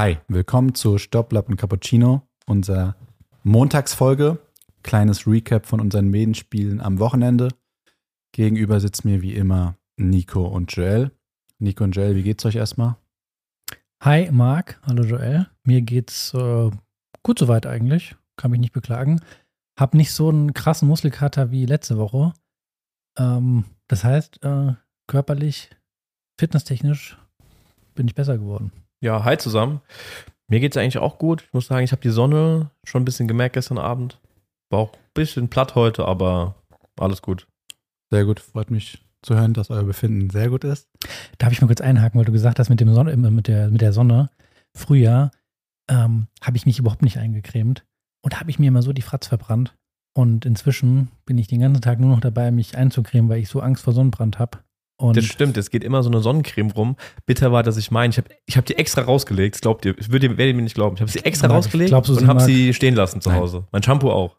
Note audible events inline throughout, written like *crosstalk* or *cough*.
Hi, willkommen zu Stopplappen Cappuccino, unserer Montagsfolge. Kleines Recap von unseren Medenspielen am Wochenende. Gegenüber sitzen mir wie immer Nico und Joel. Nico und Joel, wie geht's euch erstmal? Hi Marc, hallo Joel. Mir geht's äh, gut soweit eigentlich, kann mich nicht beklagen. Hab nicht so einen krassen Muskelkater wie letzte Woche. Ähm, das heißt, äh, körperlich, fitnesstechnisch bin ich besser geworden. Ja, hi zusammen. Mir geht es eigentlich auch gut. Ich muss sagen, ich habe die Sonne schon ein bisschen gemerkt gestern Abend. War auch ein bisschen platt heute, aber alles gut. Sehr gut, freut mich zu hören, dass euer Befinden sehr gut ist. Darf ich mal kurz einhaken, weil du gesagt hast mit, dem Sonne, mit, der, mit der Sonne. Früher ähm, habe ich mich überhaupt nicht eingecremt und habe ich mir immer so die Fratz verbrannt. Und inzwischen bin ich den ganzen Tag nur noch dabei, mich einzucremen, weil ich so Angst vor Sonnenbrand habe. Und das stimmt, es geht immer so eine Sonnencreme rum. Bitter war, dass ich meine, ich habe ich hab die extra rausgelegt, das glaubt ihr, ich würde, werdet ihr mir nicht glauben. Ich habe sie extra rausgelegt glaubst, und habe sie stehen lassen zu Hause. Nein. Mein Shampoo auch.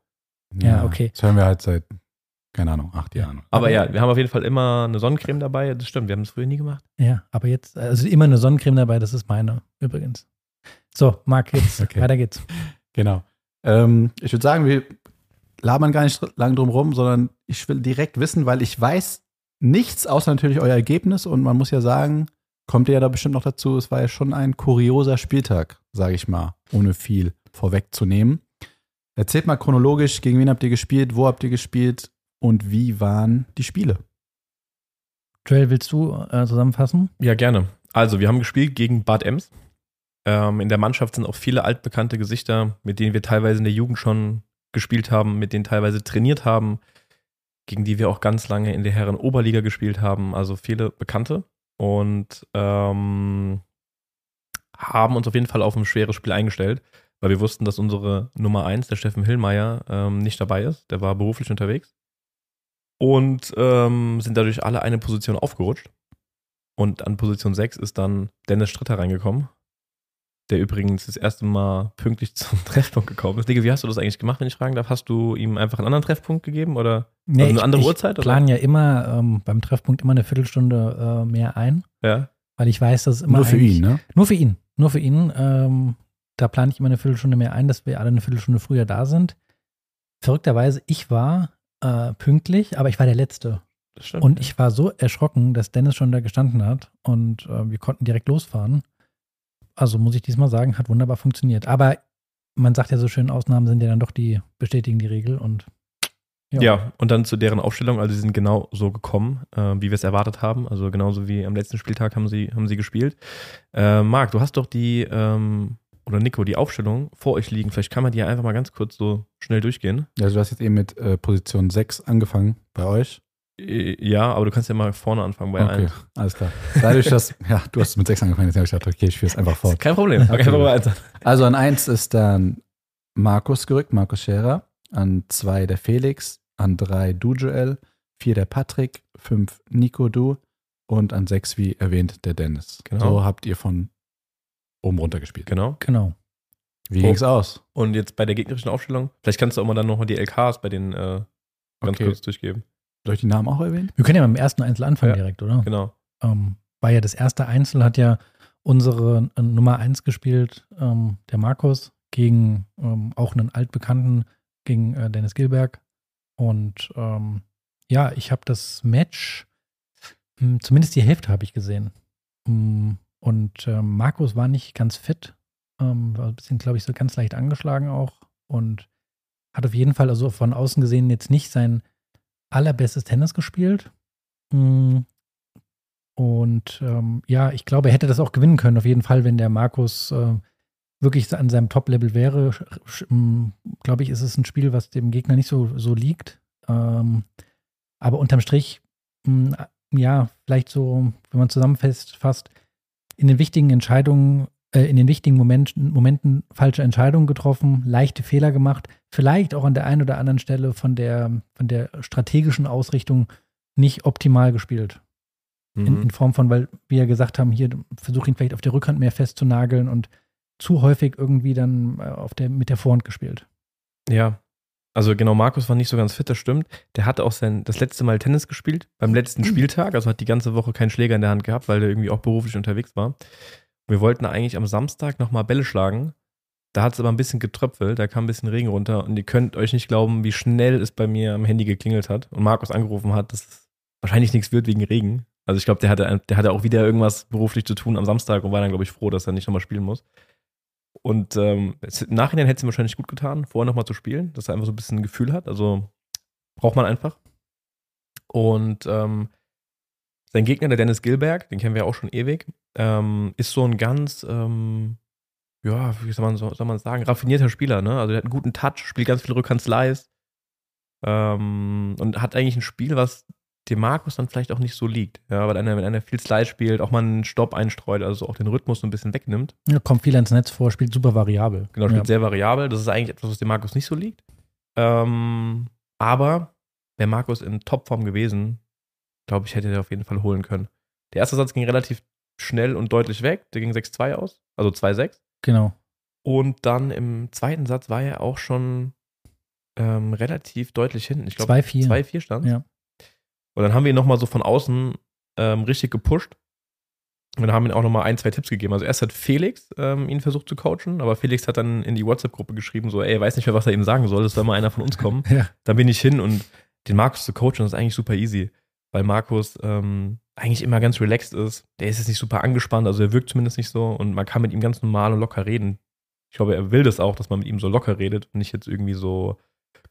Ja, ja, okay. Das hören wir halt seit, keine Ahnung, acht Jahren. Aber ja, wir haben auf jeden Fall immer eine Sonnencreme dabei, das stimmt, wir haben es früher nie gemacht. Ja, aber jetzt, also immer eine Sonnencreme dabei, das ist meine übrigens. So, Marc, jetzt, *laughs* okay. weiter geht's. Genau. Ähm, ich würde sagen, wir labern gar nicht lang drum rum, sondern ich will direkt wissen, weil ich weiß, nichts, außer natürlich euer Ergebnis. Und man muss ja sagen, kommt ihr ja da bestimmt noch dazu, es war ja schon ein kurioser Spieltag, sage ich mal, ohne viel vorwegzunehmen. Erzählt mal chronologisch, gegen wen habt ihr gespielt, wo habt ihr gespielt und wie waren die Spiele? Joel, willst du äh, zusammenfassen? Ja, gerne. Also, wir haben gespielt gegen Bad Ems. Ähm, in der Mannschaft sind auch viele altbekannte Gesichter, mit denen wir teilweise in der Jugend schon gespielt haben, mit denen teilweise trainiert haben gegen die wir auch ganz lange in der Herren Oberliga gespielt haben, also viele Bekannte und ähm, haben uns auf jeden Fall auf ein schweres Spiel eingestellt, weil wir wussten, dass unsere Nummer 1, der Steffen Hillmeier, ähm, nicht dabei ist. Der war beruflich unterwegs und ähm, sind dadurch alle eine Position aufgerutscht. Und an Position 6 ist dann Dennis Stritter reingekommen, der übrigens das erste Mal pünktlich *laughs* zum Treffpunkt gekommen ist. Digga, wie hast du das eigentlich gemacht, wenn ich fragen darf? Hast du ihm einfach einen anderen Treffpunkt gegeben oder nee, also eine ich, andere ich Uhrzeit? Ich plane ja immer ähm, beim Treffpunkt immer eine Viertelstunde äh, mehr ein. Ja. Weil ich weiß, dass es immer. Nur für ihn, ne? Nur für ihn. Nur für ihn. Ähm, da plane ich immer eine Viertelstunde mehr ein, dass wir alle eine Viertelstunde früher da sind. Verrückterweise, ich war äh, pünktlich, aber ich war der Letzte. Stimmt, und ich war so erschrocken, dass Dennis schon da gestanden hat und äh, wir konnten direkt losfahren. Also muss ich diesmal sagen, hat wunderbar funktioniert. Aber man sagt ja so schön, Ausnahmen sind ja dann doch die, bestätigen die Regel und ja. ja, und dann zu deren Aufstellung, also sie sind genau so gekommen, äh, wie wir es erwartet haben. Also genauso wie am letzten Spieltag haben sie, haben sie gespielt. Äh, Marc, du hast doch die, ähm, oder Nico, die Aufstellung vor euch liegen. Vielleicht kann man die ja einfach mal ganz kurz so schnell durchgehen. Also du hast jetzt eben mit äh, Position 6 angefangen bei euch. Ja, aber du kannst ja mal vorne anfangen bei okay, 1. alles klar. Dadurch, dass, ja, du hast mit 6 angefangen, jetzt habe ich gedacht, okay, ich führe es einfach fort. Kein Problem, okay. 1 Also an 1 ist dann Markus gerückt, Markus Scherer. An 2 der Felix, an 3 du Joel, 4 der Patrick, 5 Nico du und an 6, wie erwähnt, der Dennis. Genau. So habt ihr von oben runter gespielt. Genau. Genau. Wie ging es aus? Und jetzt bei der gegnerischen Aufstellung, vielleicht kannst du auch mal dann nochmal die LKs bei den äh, ganz okay. kurz durchgeben. Soll ich die Namen auch erwähnen? Wir können ja beim ersten Einzel anfangen ja, direkt, oder? Genau. Ähm, war ja das erste Einzel, hat ja unsere äh, Nummer 1 gespielt, ähm, der Markus, gegen ähm, auch einen altbekannten, gegen äh, Dennis Gilberg. Und ähm, ja, ich habe das Match, mh, hm, zumindest die Hälfte habe ich gesehen. Mh, hm, und äh, Markus war nicht ganz fit, ähm, war ein bisschen, glaube ich, so ganz leicht angeschlagen auch. Und hat auf jeden Fall, also von außen gesehen, jetzt nicht sein allerbestes Tennis gespielt. Mm. Und ähm, ja, ich glaube, er hätte das auch gewinnen können, auf jeden Fall, wenn der Markus äh, wirklich an seinem Top-Level wäre. Mm, glaube ich, ist es ein Spiel, was dem Gegner nicht so, so liegt. Ähm, aber unterm Strich, mh, mm, ja, vielleicht so, wenn man zusammenfasst, in den wichtigen Entscheidungen äh, in den wichtigen Momenten, Momenten falsche Entscheidungen getroffen, leichte Fehler gemacht, vielleicht auch an der einen oder anderen Stelle von der, von der strategischen Ausrichtung nicht optimal gespielt. Mhm. In, in, Form von, weil wir ja gesagt haben, hier versuche ihn vielleicht auf der Rückhand mehr festzunageln und zu häufig irgendwie dann äh, auf der, mit der Vorhand gespielt. Ja, also genau, Markus war nicht so ganz fit, das stimmt. Der hatte auch sein, das letzte Mal Tennis gespielt, beim letzten *clears throat* Spieltag, also hat die ganze Woche keinen Schläger in der Hand gehabt, weil der irgendwie auch beruflich unterwegs war. Wir wollten eigentlich am Samstag nochmal Bälle schlagen. Da hat es aber ein bisschen getröpfelt, da kam ein bisschen Regen runter und ihr könnt euch nicht glauben, wie schnell es bei mir am Handy geklingelt hat und Markus angerufen hat, dass es wahrscheinlich nichts wird wegen Regen. Also ich glaube, der hatte, der hatte auch wieder irgendwas beruflich zu tun am Samstag und war dann, glaube ich, froh, dass er nicht nochmal spielen muss. Und ähm, im Nachhinein hätte es ihm wahrscheinlich gut getan, vorher nochmal zu spielen, dass er einfach so ein bisschen ein Gefühl hat. Also braucht man einfach. Und ähm, sein Gegner, der Dennis Gilberg, den kennen wir ja auch schon ewig, ähm, ist so ein ganz, ähm, ja, wie soll man, soll man sagen, raffinierter Spieler. Ne? Also der hat einen guten Touch, spielt ganz viel Rückhand-Slice ähm, und hat eigentlich ein Spiel, was dem Markus dann vielleicht auch nicht so liegt. Ja, weil einer, wenn einer viel Slide spielt, auch mal einen Stopp einstreut, also auch den Rhythmus so ein bisschen wegnimmt. Ja, kommt viel ins Netz vor, spielt super variabel. Genau, spielt ja. sehr variabel. Das ist eigentlich etwas, was dem Markus nicht so liegt. Ähm, aber wäre Markus in Topform gewesen, glaube ich, hätte er auf jeden Fall holen können. Der erste Satz ging relativ schnell und deutlich weg. Der ging 6-2 aus, also 2-6. Genau. Und dann im zweiten Satz war er auch schon ähm, relativ deutlich hinten. Ich glaube, 2-4. 2-4 stand. Ja. Und dann haben wir ihn nochmal so von außen ähm, richtig gepusht. Und dann haben wir ihm auch nochmal ein, zwei Tipps gegeben. Also erst hat Felix ähm, ihn versucht zu coachen, aber Felix hat dann in die WhatsApp-Gruppe geschrieben, so, ey, er weiß nicht mehr, was er ihm sagen soll, es soll mal einer von uns kommen. *laughs* Ja. Dann bin ich hin und den Markus zu coachen, das ist eigentlich super easy. Weil Markus ähm, eigentlich immer ganz relaxed ist. Der ist jetzt nicht super angespannt, also er wirkt zumindest nicht so und man kann mit ihm ganz normal und locker reden. Ich glaube, er will das auch, dass man mit ihm so locker redet und nicht jetzt irgendwie so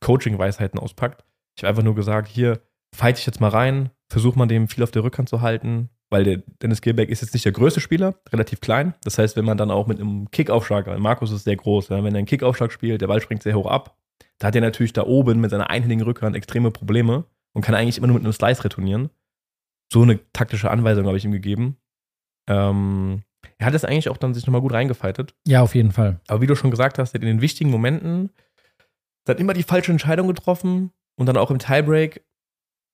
Coaching-Weisheiten auspackt. Ich habe einfach nur gesagt, hier, fight ich jetzt mal rein, versuch mal dem viel auf der Rückhand zu halten, weil der Dennis Gilbeck ist jetzt nicht der größte Spieler, relativ klein. Das heißt, wenn man dann auch mit einem Kickaufschlag, Markus ist sehr groß, wenn er einen Kickaufschlag spielt, der Ball springt sehr hoch ab, da hat er natürlich da oben mit seiner einhändigen Rückhand extreme Probleme und kann eigentlich immer nur mit einem Slice retournieren. So eine taktische Anweisung habe ich ihm gegeben. Ähm, er hat es eigentlich auch dann sich nochmal gut reingefightet. Ja, auf jeden Fall. Aber wie du schon gesagt hast, er hat in den wichtigen Momenten dann immer die falsche Entscheidung getroffen und dann auch im Tiebreak.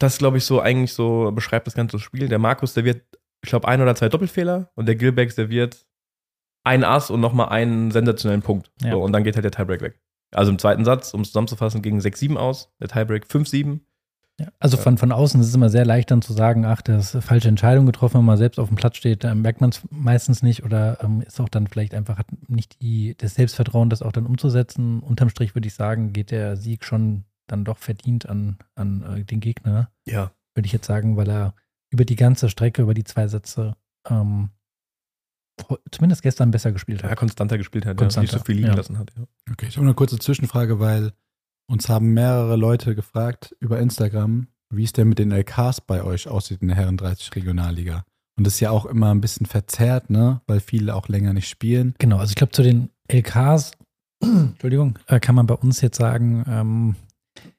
Das, glaube ich, so eigentlich so beschreibt das ganze Spiel. Der Markus, der wird, ich glaube, ein oder zwei Doppelfehler und der Gilbeck, der wird ein Ass und nochmal einen sensationellen Punkt. Ja. So, und dann geht halt der Tiebreak weg. Also im zweiten Satz, um es zusammenzufassen, ging 6-7 aus, der Tiebreak 5-7. Ja. Also von, von außen ist es immer sehr leicht dann zu sagen, ach, das ist eine falsche Entscheidung getroffen, wenn man selbst auf dem Platz steht, dann merkt man es meistens nicht oder ähm, ist auch dann vielleicht einfach hat nicht die, das Selbstvertrauen, das auch dann umzusetzen. Unterm Strich würde ich sagen, geht der Sieg schon dann doch verdient an, an äh, den Gegner, Ja. würde ich jetzt sagen, weil er über die ganze Strecke, über die zwei Sätze ähm, zumindest gestern besser gespielt Ja, hat. konstanter gespielt hat, Konstanter, ja, nicht so viel liegen ja. lassen hat. Ja. Okay, ich habe eine kurze Zwischenfrage, weil uns haben mehrere Leute gefragt über Instagram, wie es denn mit den LKs bei euch aussieht in der Herren 30 Regionalliga. Und das ist ja auch immer ein bisschen verzerrt, ne? Weil viele auch länger nicht spielen. Genau, also ich glaube, zu den LKs, *clears throat* Entschuldigung, äh, kann man bei uns jetzt sagen, ähm,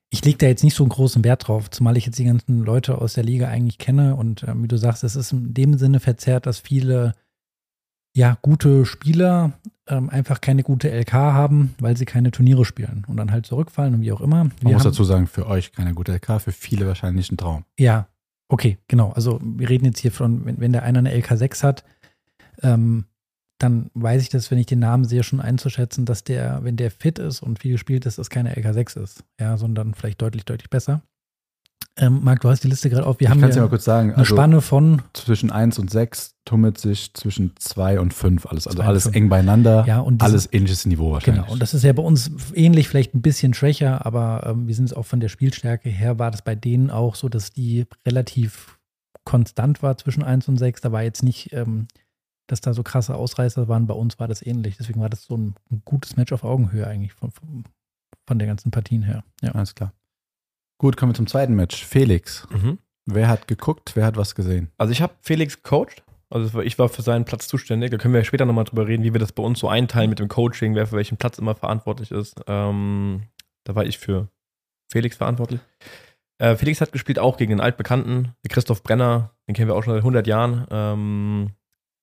ich lege da jetzt nicht so einen großen Wert drauf, zumal ich jetzt die ganzen Leute aus der Liga eigentlich kenne und ähm, wie du sagst, es ist in dem Sinne verzerrt, dass viele ja gute Spieler ähm, einfach keine gute LK haben, weil sie keine Turniere spielen und dann halt zurückfallen und wie auch immer. Man Wir muss haben- dazu sagen, für euch keine gute LK, für viele wahrscheinlich ein Traum. Ja, okay, genau. Also wir reden jetzt hier von, wenn, wenn der einer eine LK6 hat, ähm, dann weiß ich das, wenn ich den Namen sehe, schon einzuschätzen, dass der, wenn der fit ist und viel gespielt ist, das keine LK6 ist. Ja, sondern vielleicht deutlich, deutlich besser. Ähm, Marc, du hast die Liste gerade auf. Wir ich haben kann es ja mal kurz sagen. eine Also Spanne von, zwischen 1 und 6 tummelt sich zwischen 2 und 5 alles. Also alles eng beieinander. ja, und diese- alles ähnliches Niveau wahrscheinlich. Genau, und das ist ja bei uns ähnlich, vielleicht ein bisschen schwächer, aber ähm, wir sind es auch von der Spielstärke her, war das bei denen auch so, dass die relativ konstant war zwischen 1 und 6. Da war jetzt nicht, ähm, dass da so krasse Ausreißer waren. Bei uns war das ähnlich. Deswegen war das so ein, ein gutes Match auf Augenhöhe eigentlich von, von, von der ganzen Partien her. Ja. Alles klar. Gut, kommen wir zum zweiten Match. Felix. Mhm. Wer hat geguckt, wer hat was gesehen? Also ich habe Felix gecoacht. Also ich war für seinen Platz zuständig. Da können wir später nochmal drüber reden, wie wir das bei uns so einteilen mit dem Coaching, wer für welchen Platz immer verantwortlich ist. Ähm, da war ich für Felix verantwortlich. Äh, Felix hat gespielt auch gegen einen altbekannten, den Christoph Brenner, den kennen wir auch schon seit 100 Jahren. Ähm,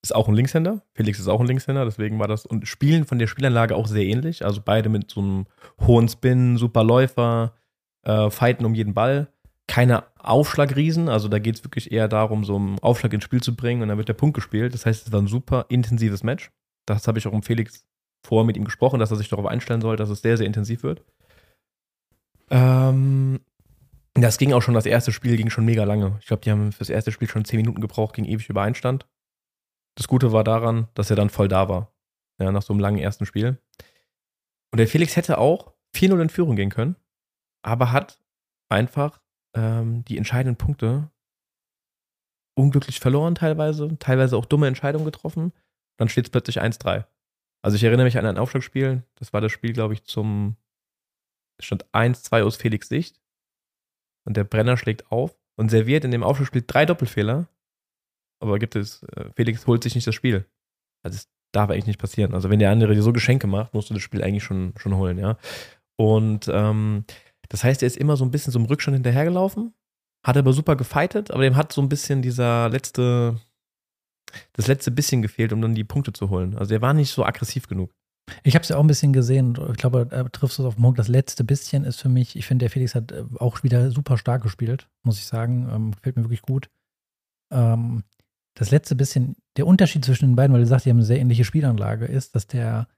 ist auch ein Linkshänder. Felix ist auch ein Linkshänder, deswegen war das und Spielen von der Spielanlage auch sehr ähnlich. Also beide mit so einem hohen Spin, super Läufer, äh, fighten um jeden Ball. Keine Aufschlagriesen, also da geht es wirklich eher darum, so einen Aufschlag ins Spiel zu bringen und dann wird der Punkt gespielt. Das heißt, es war ein super intensives Match. Das habe ich auch um Felix vorher mit ihm gesprochen, dass er sich darauf einstellen soll, dass es sehr, sehr intensiv wird. Ähm, das ging auch schon, das erste Spiel ging schon mega lange. Ich glaube, die haben fürs erste Spiel schon 10 Minuten gebraucht, ging ewig über Einstand. Das Gute war daran, dass er dann voll da war. Ja, nach so einem langen ersten Spiel. Und der Felix hätte auch 4-0 in Führung gehen können, aber hat einfach ähm, die entscheidenden Punkte unglücklich verloren teilweise, teilweise auch dumme Entscheidungen getroffen. Dann steht es plötzlich 1-3. Also ich erinnere mich an ein Aufschlagspiel, das war das Spiel, glaube ich, zum stand 1-2 aus Felix Sicht und der Brenner schlägt auf und serviert in dem Aufschlagspiel drei Doppelfehler, aber gibt es, äh, Felix holt sich nicht das Spiel. Also es darf eigentlich nicht passieren. Also wenn der andere dir so Geschenke macht, musst du das Spiel eigentlich schon, schon holen, ja. Und ähm, das heißt, er ist immer so ein bisschen so im Rückstand hinterhergelaufen, hat aber super gefightet, aber dem hat so ein bisschen dieser letzte, das letzte bisschen gefehlt, um dann die Punkte zu holen. Also er war nicht so aggressiv genug. Ich habe es ja auch ein bisschen gesehen. Ich glaube, da triffst du es auf den Punkt. Das letzte bisschen ist für mich, ich finde, der Felix hat äh, auch wieder super stark gespielt, muss ich sagen. Ähm, gefällt mir wirklich gut. Ähm, das letzte bisschen, der Unterschied zwischen den beiden, weil du sagst, die haben eine sehr ähnliche Spielanlage, ist, dass der,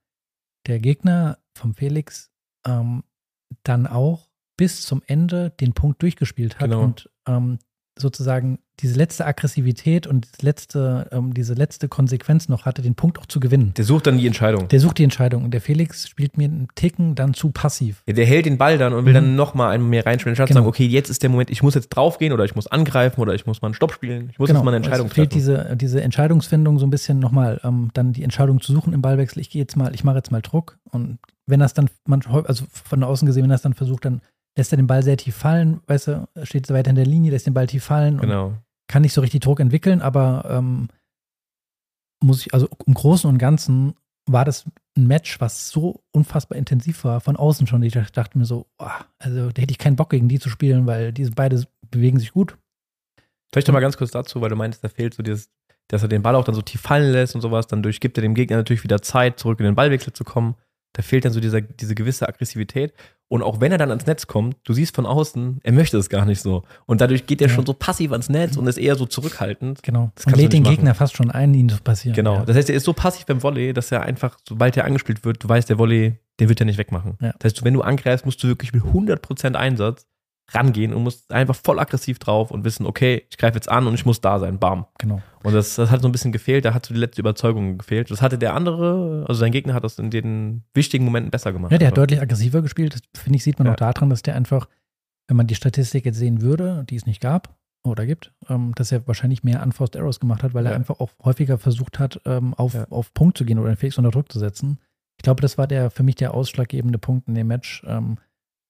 der Gegner vom Felix ähm, dann auch bis zum Ende den Punkt durchgespielt hat Genau. und ähm, sozusagen diese letzte Aggressivität und letzte, ähm, diese letzte Konsequenz noch hatte, den Punkt auch zu gewinnen. Der sucht dann die Entscheidung. Der sucht die Entscheidung und der Felix spielt mir einen Ticken dann zu passiv. Ja, der hält den Ball dann und will Mhm. dann nochmal einen mehr reinspielen, anstatt Genau. zu sagen, okay, jetzt ist der Moment, ich muss jetzt draufgehen oder ich muss angreifen oder ich muss mal einen Stopp spielen, ich muss Genau. jetzt mal eine Entscheidung es fehlt treffen. diese, diese Entscheidungsfindung so ein bisschen nochmal, ähm, dann die Entscheidung zu suchen im Ballwechsel. Ich gehe jetzt mal, ich mache jetzt mal Druck und wenn das dann, man, also von außen gesehen, wenn das dann versucht, dann lässt er den Ball sehr tief fallen, weißt du, steht weiter in der Linie, lässt den Ball tief fallen und Genau. kann nicht so richtig Druck entwickeln, aber ähm, muss ich, also im Großen und Ganzen war das ein Match, was so unfassbar intensiv war, von außen schon. Ich dachte mir so, boah, also da hätte ich keinen Bock gegen die zu spielen, weil diese beide bewegen sich gut. Vielleicht noch mal ganz kurz dazu, weil du meintest, da fehlt so dieses, dass er den Ball auch dann so tief fallen lässt und sowas, dann durch gibt er dem Gegner natürlich wieder Zeit, zurück in den Ballwechsel zu kommen. Da fehlt dann so dieser, diese gewisse Aggressivität. Und auch wenn er dann ans Netz kommt, du siehst von außen, er möchte es gar nicht so. Und dadurch geht er Ja. schon so passiv ans Netz und ist eher so zurückhaltend. Genau. Das und lädt den machen. Gegner fast schon ein, ihn zu passieren. Genau. Ja. Das heißt, er ist so passiv beim Volley, dass er einfach, sobald er angespielt wird, du weißt, der Volley, den wird er nicht wegmachen. Ja. Das heißt, wenn du angreifst, musst du wirklich mit 100% Einsatz rangehen und musst einfach voll aggressiv drauf und wissen, okay, ich greife jetzt an und ich muss da sein. Bam. Genau. Und das, das hat so ein bisschen gefehlt, da hat so die letzte Überzeugung gefehlt. Das hatte der andere, also sein Gegner hat das in den wichtigen Momenten besser gemacht. Ja, der hat Einfach. deutlich aggressiver gespielt. Das, finde ich, sieht man Ja. auch daran, dass der einfach, wenn man die Statistik jetzt sehen würde, die es nicht gab oder gibt, ähm, dass er wahrscheinlich mehr Unforced Arrows gemacht hat, weil er Ja. einfach auch häufiger versucht hat, ähm, auf, Ja. auf Punkt zu gehen oder den Felix unter Druck zu setzen. Ich glaube, das war der für mich der ausschlaggebende Punkt in dem Match. Ähm,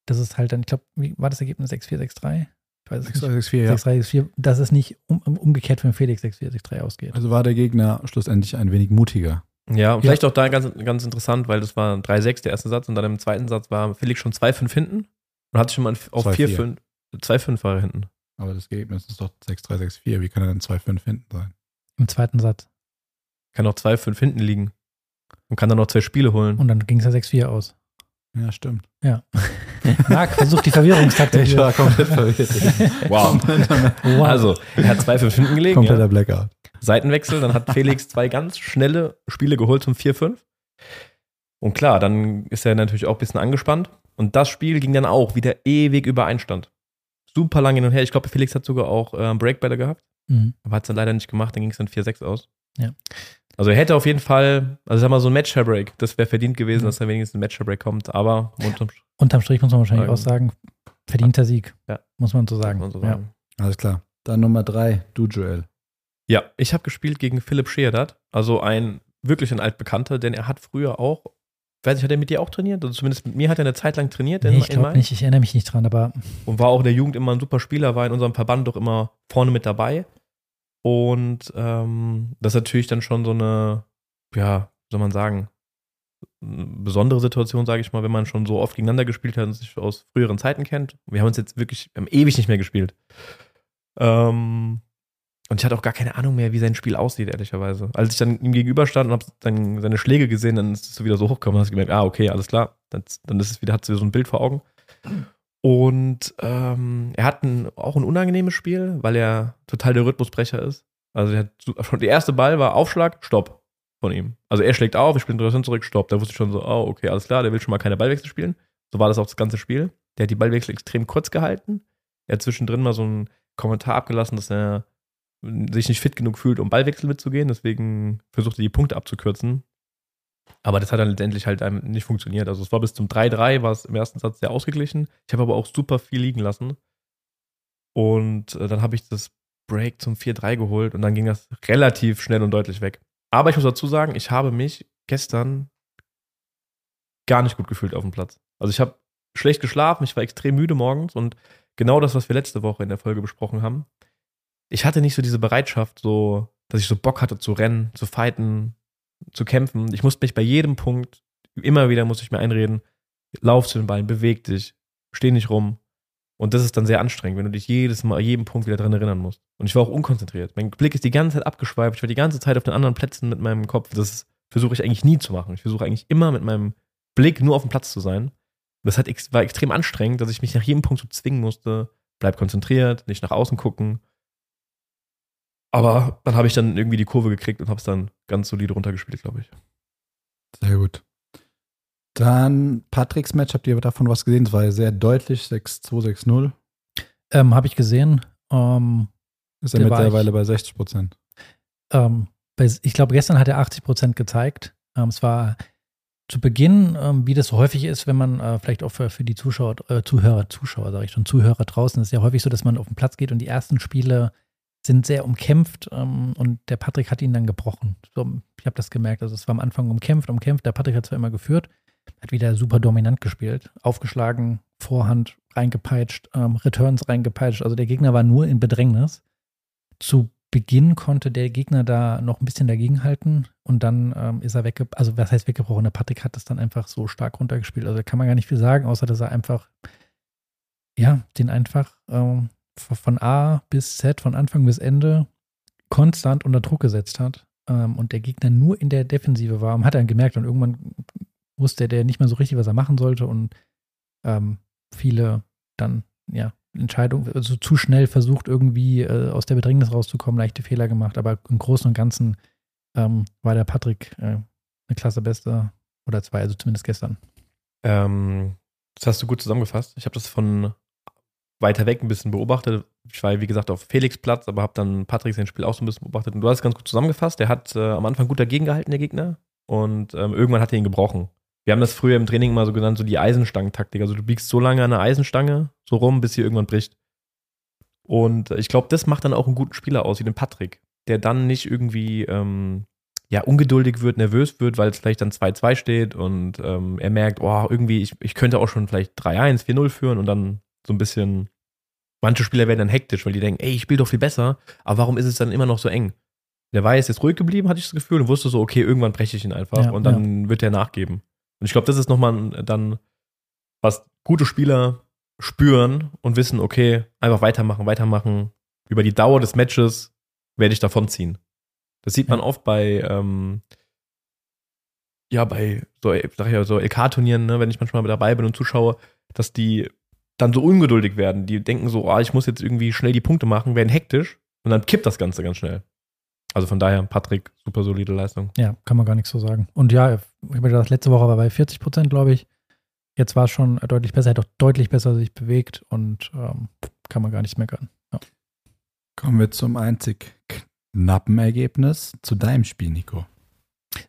das ist halt dann, ich glaube, wie war das Ergebnis 6-4, 6-3? Ich weiß es nicht. 6-3, 6-4, ja. 6-3, 6-4, dass es nicht um, um, umgekehrt für den Felix 6-4, 6-3 ausgeht. Also war der Gegner schlussendlich ein wenig mutiger. Ja, und vielleicht auch da ganz, ganz interessant, weil das war 3-6 der erste Satz und dann im zweiten Satz war Felix schon 2-5 hinten und hat sich schon mal auf 2-4. 4-5, 2-5 war er hinten. Aber das Ergebnis ist doch 6-3, 6-4. Wie kann er denn 2-5 hinten sein? Im zweiten Satz. Kann auch 2-5 hinten liegen und kann dann noch zwei Spiele holen. Und dann ging es ja 6-4 aus. Ja, stimmt. Ja. *laughs* Marc, versuch die Verwirrungstaktik. Ich war komplett verwirrt. *laughs* Wow. Wow. Also, er hat 2-5 hinten gelegen. Kompletter Ja. Blackout. Seitenwechsel, dann hat Felix *laughs* zwei ganz schnelle Spiele geholt zum 4-5. Und klar, dann ist er natürlich auch ein bisschen angespannt. Und das Spiel ging dann auch wieder ewig über Einstand. Super lang hin und her. Ich glaube, Felix hat sogar auch äh, Breakbälle gehabt. Mhm. Aber hat es dann leider nicht gemacht, dann ging es dann 4-6 aus. Ja. Also er hätte auf jeden Fall, also sag mal, so ein Match-Break, das wäre verdient gewesen, Mhm. dass er wenigstens ein Match-Break kommt, aber unterm Strich Unterm Strich muss man wahrscheinlich auch sagen, verdienter Sieg. Ja. Muss man so sagen. man so ja. sagen. Alles klar. Dann Nummer drei, du Joel. Ja, ich habe gespielt gegen Philipp Scheerdat, also ein wirklich ein altbekannter, denn er hat früher auch, weiß ich, hat er mit dir auch trainiert? Also zumindest mit mir hat er eine Zeit lang trainiert Nee, in, ich glaube nicht, ich erinnere mich nicht dran, aber und war auch in der Jugend immer ein super Spieler, war in unserem Verband doch immer vorne mit dabei. Und ähm, das ist natürlich dann schon so eine, ja, wie soll man sagen, besondere Situation, sage ich mal, wenn man schon so oft gegeneinander gespielt hat und sich aus früheren Zeiten kennt. Wir haben uns jetzt wirklich ewig nicht mehr gespielt. Ähm, und ich hatte auch gar keine Ahnung mehr, wie sein Spiel aussieht, ehrlicherweise. Als ich dann ihm gegenüberstand und habe dann seine Schläge gesehen, dann ist es so wieder so hochgekommen und hast gemerkt, ah, okay, alles klar. Dann, dann ist es wieder, hat sie so ein Bild vor Augen. Und ähm, er hat ein, auch ein unangenehmes Spiel, weil er total der Rhythmusbrecher ist. Also er hat schon der erste Ball war Aufschlag, Stopp von ihm. Also er schlägt auf, ich spiele draußen zurück, Stopp. Da wusste ich schon so, oh, okay, alles klar, der will schon mal keine Ballwechsel spielen. So war das auch das ganze Spiel. Der hat die Ballwechsel extrem kurz gehalten. Er hat zwischendrin mal so einen Kommentar abgelassen, dass er sich nicht fit genug fühlt, um Ballwechsel mitzugehen. Deswegen versucht er die Punkte abzukürzen. Aber das hat dann letztendlich halt nicht funktioniert. Also es war bis zum 3-3, war es im ersten Satz sehr ausgeglichen. Ich habe aber auch super viel liegen lassen. Und äh, dann habe ich das Break zum 4-3 geholt und dann ging das relativ schnell und deutlich weg. Aber ich muss dazu sagen, ich habe mich gestern gar nicht gut gefühlt auf dem Platz. Also ich habe schlecht geschlafen, ich war extrem müde morgens und genau das, was wir letzte Woche in der Folge besprochen haben. Ich hatte nicht so diese Bereitschaft, so, dass ich so Bock hatte zu rennen, zu fighten, zu kämpfen. Ich musste mich bei jedem Punkt, immer wieder musste ich mir einreden, lauf zu den Ballen, beweg dich, steh nicht rum. Und das ist dann sehr anstrengend, wenn du dich jedes Mal, jedem Punkt wieder dran erinnern musst. Und ich war auch unkonzentriert. Mein Blick ist die ganze Zeit abgeschweift. Ich war die ganze Zeit auf den anderen Plätzen mit meinem Kopf. Das versuche ich eigentlich nie zu machen. Ich versuche eigentlich immer mit meinem Blick nur auf dem Platz zu sein. Das hat, war extrem anstrengend, dass ich mich nach jedem Punkt so zwingen musste. Bleib konzentriert, nicht nach außen gucken. Aber dann habe ich dann irgendwie die Kurve gekriegt und habe es dann ganz solide runtergespielt, glaube ich. Sehr gut. Dann Patricks Match, habt ihr davon was gesehen? Es war ja sehr deutlich, 6-2, 6-0. Ähm, habe ich gesehen. Ähm, ist er mittlerweile bei 60 Prozent. Ähm, ich glaube, gestern hat er 80 Prozent gezeigt. Ähm, es war zu Beginn, ähm, wie das so häufig ist, wenn man äh, vielleicht auch für, für die Zuschauer, äh, Zuhörer, Zuschauer, sage ich schon, Zuhörer draußen, ist ja häufig so, dass man auf den Platz geht und die ersten Spiele sind sehr umkämpft ähm, und der Patrick hat ihn dann gebrochen. So, ich habe das gemerkt. Also es war am Anfang umkämpft, umkämpft. Der Patrick hat zwar immer geführt, hat wieder super dominant gespielt, aufgeschlagen, Vorhand reingepeitscht, ähm, Returns reingepeitscht. Also der Gegner war nur in Bedrängnis. Zu Beginn konnte der Gegner da noch ein bisschen dagegenhalten und dann ähm, ist er weggebrochen. Also, was heißt weggebrochen? Der Patrick hat das dann einfach so stark runtergespielt. Also, da kann man gar nicht viel sagen, außer dass er einfach, ja, den einfach ähm, von A bis Z, von Anfang bis Ende konstant unter Druck gesetzt hat ähm, und der Gegner nur in der Defensive war. Und hat dann gemerkt und irgendwann wusste der nicht mehr so richtig, was er machen sollte und ähm, viele dann, ja, Entscheidung, also zu schnell versucht, irgendwie äh, aus der Bedrängnis rauszukommen, leichte Fehler gemacht. Aber im Großen und Ganzen ähm, war der Patrick äh, eine Klasse Beste oder zwei, also zumindest gestern. Ähm, das hast du gut zusammengefasst. Ich habe das von weiter weg ein bisschen beobachtet. Ich war, wie gesagt, auf Felix Platz, aber habe dann Patrick sein Spiel auch so ein bisschen beobachtet. Und du hast es ganz gut zusammengefasst. Der hat äh, am Anfang gut dagegen gehalten, der Gegner. Und ähm, irgendwann hat er ihn gebrochen. Wir haben das früher im Training mal so genannt, so die Eisenstangentaktik. Also du biegst so lange an der Eisenstange so rum, bis sie irgendwann bricht. Und ich glaube, das macht dann auch einen guten Spieler aus, wie den Patrick, der dann nicht irgendwie ähm, ja, ungeduldig wird, nervös wird, weil es vielleicht dann 2-2 steht und ähm, er merkt, oh, irgendwie, ich, ich könnte auch schon vielleicht 3-1, 4-0 führen und dann so ein bisschen, manche Spieler werden dann hektisch, weil die denken, ey, ich spiele doch viel besser, aber warum ist es dann immer noch so eng? Der war jetzt, jetzt ruhig geblieben, hatte ich das Gefühl, und wusste so, okay, irgendwann breche ich ihn einfach ja, und dann ja. wird er nachgeben. Und ich glaube, das ist nochmal dann, was gute Spieler spüren und wissen, okay, einfach weitermachen, weitermachen. Über die Dauer des Matches werde ich davonziehen. Das sieht man ja. oft bei, ähm, ja, bei so, sag ich ja, so LK-Turnieren, ne, wenn ich manchmal dabei bin und zuschaue, dass die dann so ungeduldig werden. Die denken so, ah, ich muss jetzt irgendwie schnell die Punkte machen, werden hektisch und dann kippt das Ganze ganz schnell. Also von daher, Patrick, super solide Leistung. Ja, kann man gar nichts so sagen. Und ja, ich habe gedacht, letzte Woche war bei 40 Prozent, glaube ich. Jetzt war es schon deutlich besser, er hat auch deutlich besser sich bewegt und ähm, kann man gar nichts meckern. Ja. Kommen wir zum einzig knappen Ergebnis zu deinem Spiel, Nico.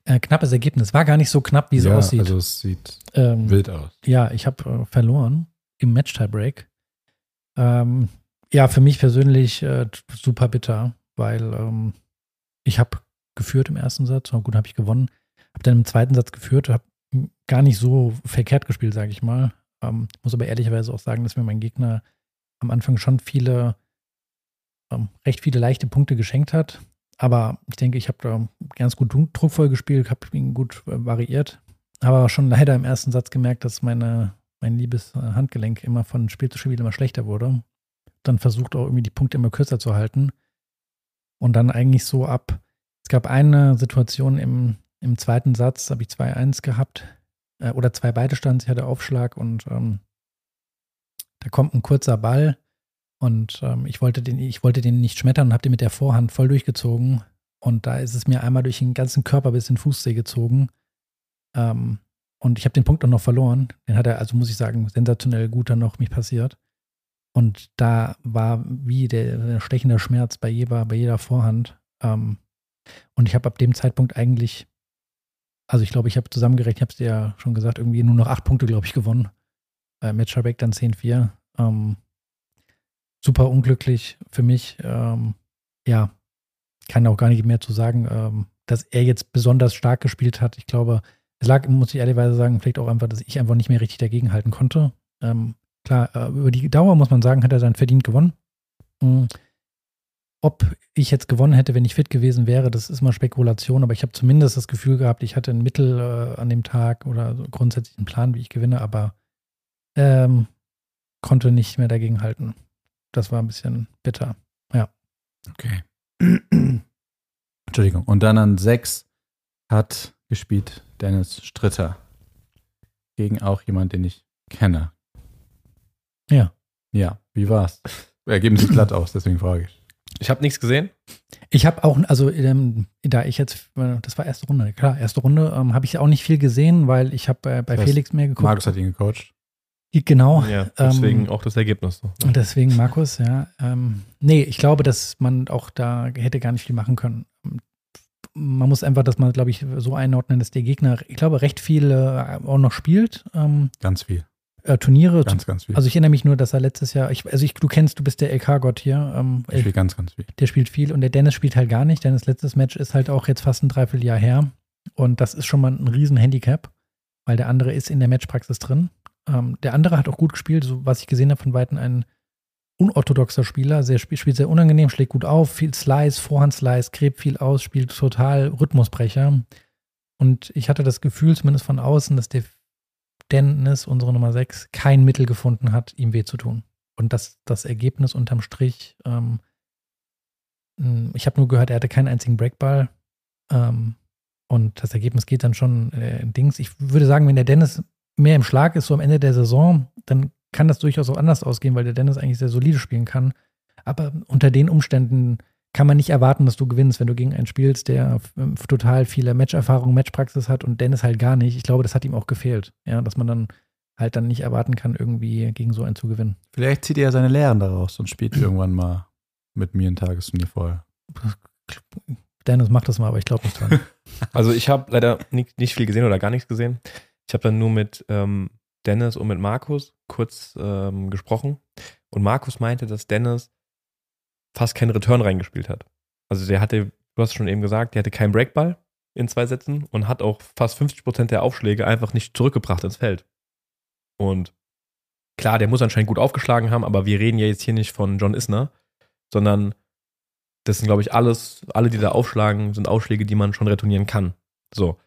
Äh, knappes Ergebnis. War gar nicht so knapp, wie es ja, aussieht. Also es sieht ähm, wild aus. Ja, ich habe äh, verloren im Match-Tiebreak. Ähm, ja, für mich persönlich äh, super bitter, weil ähm, ich habe geführt im ersten Satz, und gut, habe ich gewonnen. Habe dann im zweiten Satz geführt, habe gar nicht so verkehrt gespielt, sage ich mal. Ähm, muss aber ehrlicherweise auch sagen, dass mir mein Gegner am Anfang schon viele, ähm, recht viele leichte Punkte geschenkt hat. Aber ich denke, ich habe da ganz gut druckvoll gespielt, habe ihn gut äh, variiert. Aber schon *laughs* leider im ersten Satz gemerkt, dass meine, mein liebes äh, Handgelenk immer von Spiel zu Spiel immer schlechter wurde. Dann versucht auch irgendwie die Punkte immer kürzer zu halten. Und dann eigentlich so ab, es gab eine Situation im, im zweiten Satz, habe ich 2-1 gehabt, äh, oder zwei beide Stands, ich hatte Aufschlag und ähm, da kommt ein kurzer Ball und ähm, ich, wollte den, ich wollte den nicht schmettern und habe den mit der Vorhand voll durchgezogen. Und da ist es mir einmal durch den ganzen Körper bis in den Fußsee gezogen. Ähm, und ich habe den Punkt auch noch verloren. Den hat er, also muss ich sagen, sensationell gut dann noch mich passiert. Und da war wie der, stechende Schmerz bei jeder, bei jeder Vorhand. Ähm, und ich habe ab dem Zeitpunkt eigentlich, also ich glaube, ich habe zusammengerechnet, ich habe es dir ja schon gesagt, irgendwie nur noch acht Punkte, glaube ich, gewonnen. Äh, mit Schalbeck dann 10-4. Ähm, super unglücklich für mich. Ähm, ja, kann auch gar nicht mehr zu sagen, ähm, dass er jetzt besonders stark gespielt hat. Ich glaube, lag, muss ich ehrlicherweise sagen, vielleicht auch einfach, dass ich einfach nicht mehr richtig dagegenhalten konnte. Ähm, klar, äh, über die Dauer muss man sagen, hat er sein verdient gewonnen. Mhm. Ob ich jetzt gewonnen hätte, wenn ich fit gewesen wäre, das ist mal Spekulation, aber ich habe zumindest das Gefühl gehabt, ich hatte ein Mittel äh, an dem Tag oder so grundsätzlich einen Plan, wie ich gewinne, aber ähm, konnte nicht mehr dagegenhalten. Das war ein bisschen bitter. Ja. Okay. *clears throat* Entschuldigung. Und dann an sechs hat gespielt Dennis Stritter. Gegen auch jemand, den ich kenne. Ja. Ja, wie war's? Ergebnis sieht glatt aus, deswegen frage ich. Ich habe nichts gesehen. Ich habe auch, also ähm, da ich jetzt, das war erste Runde, klar, erste Runde, ähm, habe ich auch nicht viel gesehen, weil ich habe äh, bei Das heißt, Felix mehr geguckt. Markus hat ihn gecoacht. Genau. Ja, deswegen ähm, auch das Ergebnis. so. Und deswegen Markus, ja. Ähm, nee, ich glaube, dass man auch da hätte gar nicht viel machen können. Man muss einfach das mal, glaube ich, so einordnen, dass der Gegner, ich glaube, recht viel äh, auch noch spielt. Ähm, Ganz viel. äh, Turniere. Ganz, ganz viel. Also ich erinnere mich nur, dass er letztes Jahr, ich, also ich, du kennst, du bist der LK-Gott hier. Ähm, ich spiele ganz, ganz viel. der spielt viel und der Dennis spielt halt gar nicht. Dennis letztes Match ist halt auch jetzt fast ein Dreivierteljahr her. Und das ist schon mal ein riesen Handicap, weil der andere ist in der Matchpraxis drin. Ähm, der andere hat auch gut gespielt, so was ich gesehen habe von Weitem ein unorthodoxer Spieler, sehr, spielt, sehr unangenehm, schlägt gut auf, viel Slice, Vorhand-Slice, gräbt viel aus, spielt total Rhythmusbrecher. Und ich hatte das Gefühl, zumindest von außen, dass der Dennis, unsere Nummer 6, kein Mittel gefunden hat, ihm weh zu tun. Und dass das Ergebnis unterm Strich, ähm, mh, ich habe nur gehört, er hatte keinen einzigen Breakball. Ähm, und das Ergebnis geht dann schon äh, in Dings. Ich würde sagen, wenn der Dennis mehr im Schlag ist, so am Ende der Saison, dann kann das durchaus auch anders ausgehen, weil der Dennis eigentlich sehr solide spielen kann. Aber unter den Umständen kann man nicht erwarten, dass du gewinnst, wenn du gegen einen spielst, der ähm, total viele Matcherfahrung, Matchpraxis hat und Dennis halt gar nicht. Ich glaube, das hat ihm auch gefehlt. Ja, dass man dann halt dann nicht erwarten kann, irgendwie gegen so einen zu gewinnen. Vielleicht zieht er ja seine Lehren daraus und spielt irgendwann mal mit mir ein Tagesturnier vorher. Dennis macht das mal, aber ich glaube nicht dran. *laughs* Also ich habe leider nicht, nicht viel gesehen oder gar nichts gesehen. Ich habe dann nur mit ähm, Dennis und mit Markus kurz ähm, gesprochen. Und Markus meinte, dass Dennis fast keinen Return reingespielt hat. Also der hatte, du hast schon eben gesagt, der hatte keinen Breakball in zwei Sätzen und hat auch fast 50 Prozent der Aufschläge einfach nicht zurückgebracht ins Feld. Und klar, der muss anscheinend gut aufgeschlagen haben, aber wir reden ja jetzt hier nicht von John Isner, sondern das sind, glaube ich, alles, alle, die da aufschlagen, sind Aufschläge, die man schon retournieren kann. So.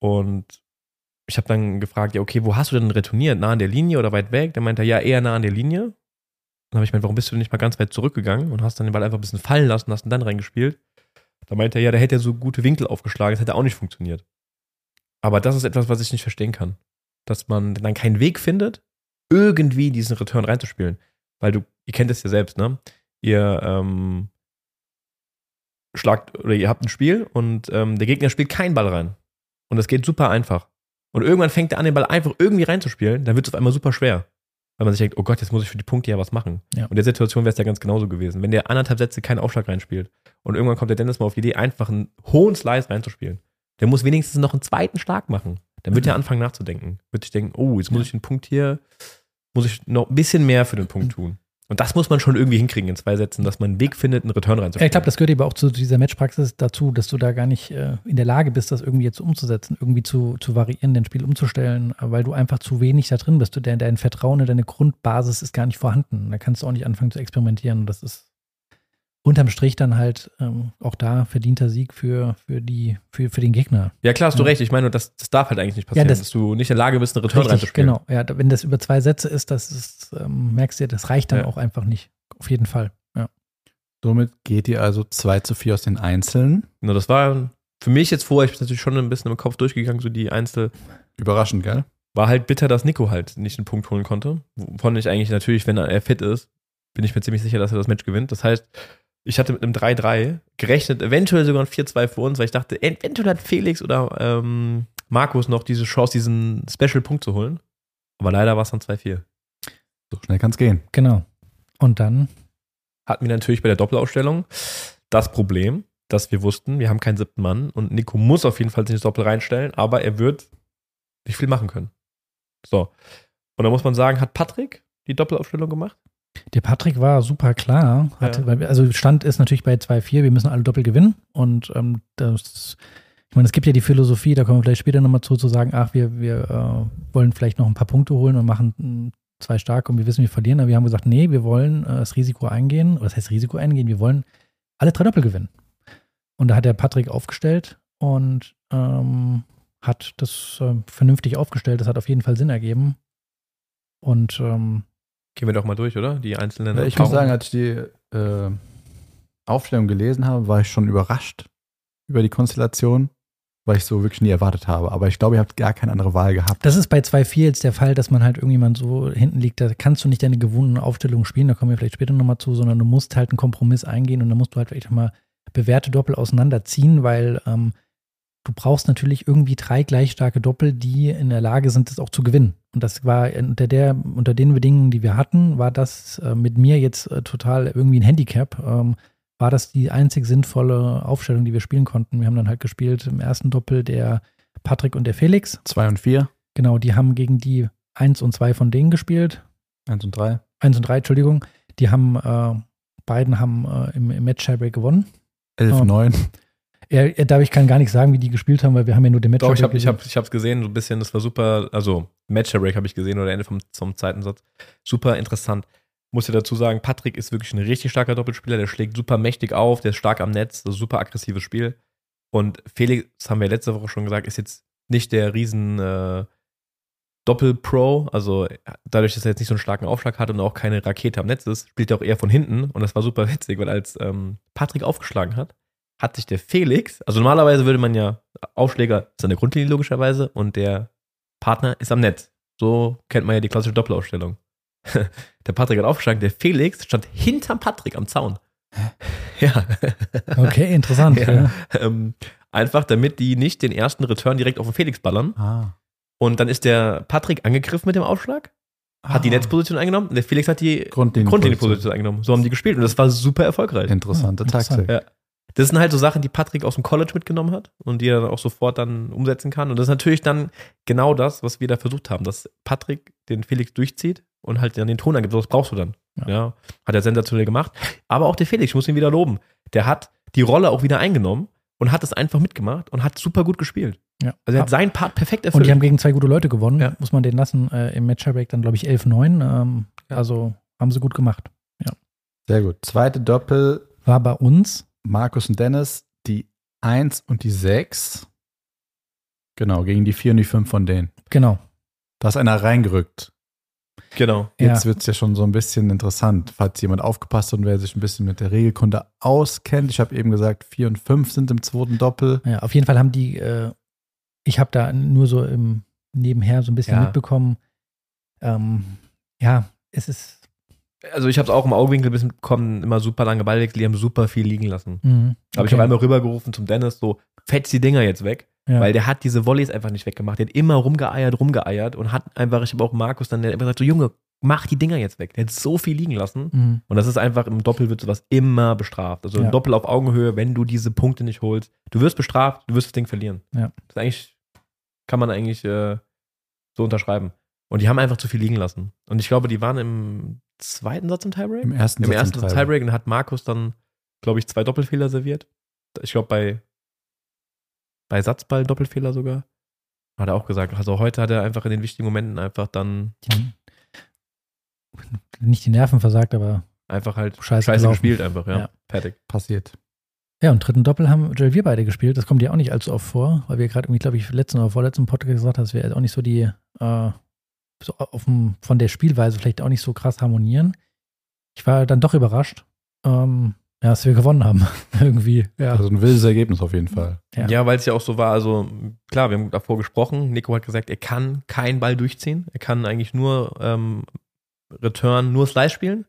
Und ich habe dann gefragt, ja, okay, wo hast du denn retourniert? Nah an der Linie oder weit weg? Der meinte, ja, eher nah an der Linie. Dann habe ich gemeint, warum bist du denn nicht mal ganz weit zurückgegangen und hast dann den Ball einfach ein bisschen fallen lassen und hast ihn dann reingespielt? Da meinte er, ja, da hätte er so gute Winkel aufgeschlagen, das hätte auch nicht funktioniert. Aber das ist etwas, was ich nicht verstehen kann. Dass man dann keinen Weg findet, irgendwie diesen Return reinzuspielen. Weil du, ihr kennt es ja selbst, ne? Ihr ähm, schlagt oder ihr habt ein Spiel und ähm, der Gegner spielt keinen Ball rein. Und das geht super einfach. Und irgendwann fängt er an, den Ball einfach irgendwie reinzuspielen, dann wird es auf einmal super schwer. Weil man sich denkt, oh Gott, jetzt muss ich für die Punkte ja was machen. Ja. Und in der Situation wäre es ja ganz genauso gewesen. Wenn der anderthalb Sätze keinen Aufschlag reinspielt und irgendwann kommt der Dennis mal auf die Idee, einfach einen hohen Slice reinzuspielen, der muss wenigstens noch einen zweiten Schlag machen. Dann wird er anfangen nachzudenken. Wird sich denken, oh, jetzt muss ich den Punkt hier, muss ich noch ein bisschen mehr für den Punkt tun. Und das muss man schon irgendwie hinkriegen in zwei Sätzen, dass man einen Weg findet, einen Return Ja, reinzuspielen. ich glaube, das gehört aber auch zu dieser Matchpraxis dazu, dass du da gar nicht äh, in der Lage bist, das irgendwie jetzt umzusetzen, irgendwie zu, zu variieren, den Spiel umzustellen, weil du einfach zu wenig da drin bist. Du, dein, dein Vertrauen in deine Grundbasis ist gar nicht vorhanden. Da kannst du auch nicht anfangen zu experimentieren. Das ist unterm Strich dann halt ähm, auch da verdienter Sieg für, für, die, für, für den Gegner. Ja, klar, hast du Ja. recht. Ich meine, das, das darf halt eigentlich nicht passieren, das- dass du nicht in der Lage bist, einen Return Richtig, reinzuspielen. genau. Ja, wenn das über zwei Sätze ist, das ist, ähm, merkst du, das reicht dann Ja. auch einfach nicht. Auf jeden Fall. Ja. Somit geht ihr also 2 zu 4 aus den Einzelnen. Genau, das war für mich jetzt vorher, ich bin natürlich schon ein bisschen im Kopf durchgegangen, so die Einzel. Überraschend, gell? War halt bitter, dass Nico halt nicht einen Punkt holen konnte. Wovon ich eigentlich natürlich, wenn er fit ist, bin ich mir ziemlich sicher, dass er das Match gewinnt. Das heißt, ich hatte mit einem 3-3 gerechnet, eventuell sogar ein 4-2 für uns, weil ich dachte, eventuell hat Felix oder ähm, Markus noch diese Chance, diesen Special-Punkt zu holen. Aber leider war es dann 2-4. So schnell kann es gehen. Genau. Und dann hatten wir natürlich bei der Doppelausstellung das Problem, dass wir wussten, wir haben keinen siebten Mann und Nico muss auf jeden Fall sich das Doppel reinstellen, aber er wird nicht viel machen können. So. Und da muss man sagen, hat Patrick die Doppelaufstellung gemacht? Der Patrick war super klar. Hatte, Ja. Also Stand ist natürlich bei 2-4, wir müssen alle doppelt gewinnen. Und ähm, das, ich meine, es gibt ja die Philosophie, da kommen wir vielleicht später nochmal zu, zu sagen, ach, wir, wir äh, wollen vielleicht noch ein paar Punkte holen und machen mh, zwei stark und wir wissen, wir verlieren. Aber wir haben gesagt, nee, wir wollen äh, das Risiko eingehen. Oder das heißt Risiko eingehen, wir wollen alle drei Doppel gewinnen. Und da hat der Patrick aufgestellt und ähm, hat das äh, vernünftig aufgestellt. Das hat auf jeden Fall Sinn ergeben. Und ähm, Gehen wir doch mal durch, oder? Die einzelnen. Ja, ich muss sagen, als ich die äh, Aufstellung gelesen habe, war ich schon überrascht über die Konstellation, weil ich so wirklich nie erwartet habe. Aber ich glaube, ihr habt gar keine andere Wahl gehabt. Das ist bei 2-4 jetzt der Fall, dass man halt irgendjemand so hinten liegt, da kannst du nicht deine gewohnten Aufstellungen spielen, da kommen wir vielleicht später nochmal zu, sondern du musst halt einen Kompromiss eingehen und dann musst du halt vielleicht mal bewährte Doppel auseinanderziehen, weil ähm, du brauchst natürlich irgendwie drei gleich starke Doppel, die in der Lage sind, das auch zu gewinnen. Und das war unter, der, unter den Bedingungen, die wir hatten, war das äh, mit mir jetzt äh, total irgendwie ein Handicap. Ähm, war das die einzig sinnvolle Aufstellung, die wir spielen konnten. Wir haben dann halt gespielt im ersten Doppel der Patrick und der Felix. Zwei und vier, Genau, die haben gegen die 1 und 2 von denen gespielt. eins und drei. 1 und 3, Entschuldigung. Die haben, äh, beiden haben äh, im, im Match Tiebreak gewonnen. Elf, Oh. neun. Er, er, darf ich kann gar nicht sagen, wie die gespielt haben, weil wir haben ja nur den Match Doch, ich habe ich hab, ich hab's gesehen, so ein bisschen, das war super, also Match-Break habe ich gesehen oder Ende vom, zum zweiten Satz. Super interessant. Muss ja dazu sagen, Patrick ist wirklich ein richtig starker Doppelspieler, der schlägt super mächtig auf, der ist stark am Netz, das ist super aggressives Spiel. Und Felix, das haben wir letzte Woche schon gesagt, ist jetzt nicht der riesen äh, Doppel-Pro, also dadurch, dass er jetzt nicht so einen starken Aufschlag hat und auch keine Rakete am Netz ist, spielt er auch eher von hinten und das war super witzig, weil als ähm, Patrick aufgeschlagen hat, hat sich der Felix, also normalerweise würde man ja, Aufschläger ist an der Grundlinie logischerweise und der Partner ist am Netz. So kennt man ja die klassische Doppelaufstellung. *laughs* der Patrick hat aufgeschlagen, der Felix stand hinterm Patrick am Zaun. *laughs* Ja. Okay, interessant. *laughs* Ja. ja. ähm, einfach damit die nicht den ersten Return direkt auf den Felix ballern. Ah. Und dann ist der Patrick angegriffen mit dem Aufschlag, hat die Ah. Netzposition eingenommen und der Felix hat die Grundlinienposition. Grundlinienposition eingenommen. So haben die gespielt und das war super erfolgreich. Interessante Ja, interessant. Taktik. Ja. Das sind halt so Sachen, die Patrick aus dem College mitgenommen hat und die er dann auch sofort dann umsetzen kann. Und das ist natürlich dann genau das, was wir da versucht haben, dass Patrick den Felix durchzieht und halt dann den Ton angibt. So, Was brauchst du dann? Ja. Ja. Hat er sensationell gemacht. Aber auch der Felix, ich muss ihn wieder loben. Der hat die Rolle auch wieder eingenommen und hat es einfach mitgemacht und hat super gut gespielt. Ja. Also er hat seinen Part perfekt erfüllt. Und die haben gegen zwei gute Leute gewonnen, Ja. muss man den lassen. Äh, Im Match Tiebreak dann, glaube ich, 11-9. Ähm, Also haben sie gut gemacht. Sehr gut. Zweite Doppel, War bei uns, Markus und Dennis, die 1 und die 6. Genau, gegen die 4 und die 5 von denen. genau. Da ist einer reingerückt. genau. Jetzt Ja. wird es ja schon so ein bisschen interessant, falls jemand aufgepasst hat und wer sich ein bisschen mit der Regelkunde auskennt. Ich habe eben gesagt, 4 und 5 sind im zweiten Doppel. Ja, auf jeden Fall haben die, äh, ich habe da nur so im Nebenher so ein bisschen Ja. mitbekommen. Ähm, ja, es ist. Also ich habe es auch im Augenwinkel ein bisschen bekommen, immer super lange Ballwechsel, die haben super viel liegen lassen. mh, Habe ich auch einmal rübergerufen zum Dennis, so, fetz die Dinger jetzt weg. ja. Weil der hat diese Volleys einfach nicht weggemacht. Der hat immer rumgeeiert, rumgeeiert und hat einfach, ich habe auch Markus dann, immer gesagt, so Junge, mach die Dinger jetzt weg. Der hat so viel liegen lassen. Mhm. Und das ist einfach, im Doppel wird sowas immer bestraft. Also Ja. im Doppel auf Augenhöhe, wenn du diese Punkte nicht holst, du wirst bestraft, du wirst das Ding verlieren. Ja. Das ist eigentlich, kann man eigentlich äh, so unterschreiben. Und die haben einfach zu viel liegen lassen. Und ich glaube, die waren im zweiten Satz im Tiebreak? Im ersten Im Satz ersten Treiber. Tiebreak und hat Markus dann, glaube ich, zwei Doppelfehler serviert. Ich glaube, bei, bei Satzball Doppelfehler sogar. Hat er auch gesagt. Also heute hat er einfach in den wichtigen Momenten einfach dann nicht die Nerven versagt, aber einfach halt Scheiße scheiße, gespielt einfach, ja. Ja. Fertig. Passiert. ja, und dritten Doppel haben Joel, wir beide gespielt. Das kommt ja auch nicht allzu oft vor, weil wir gerade irgendwie, glaube ich, letzten oder vorletzten Podcast gesagt haben, dass wir jetzt auch nicht so die, äh, so auf dem, von der Spielweise vielleicht auch nicht so krass harmonieren. Ich war dann doch überrascht, ähm, ja, dass wir gewonnen haben. *laughs* irgendwie, ja. Also ein wildes Ergebnis auf jeden Fall. Ja. Ja, weil es ja auch so war, also klar, wir haben davor gesprochen, Nico hat gesagt, er kann keinen Ball durchziehen. Er kann eigentlich nur ähm, Return, nur Slice spielen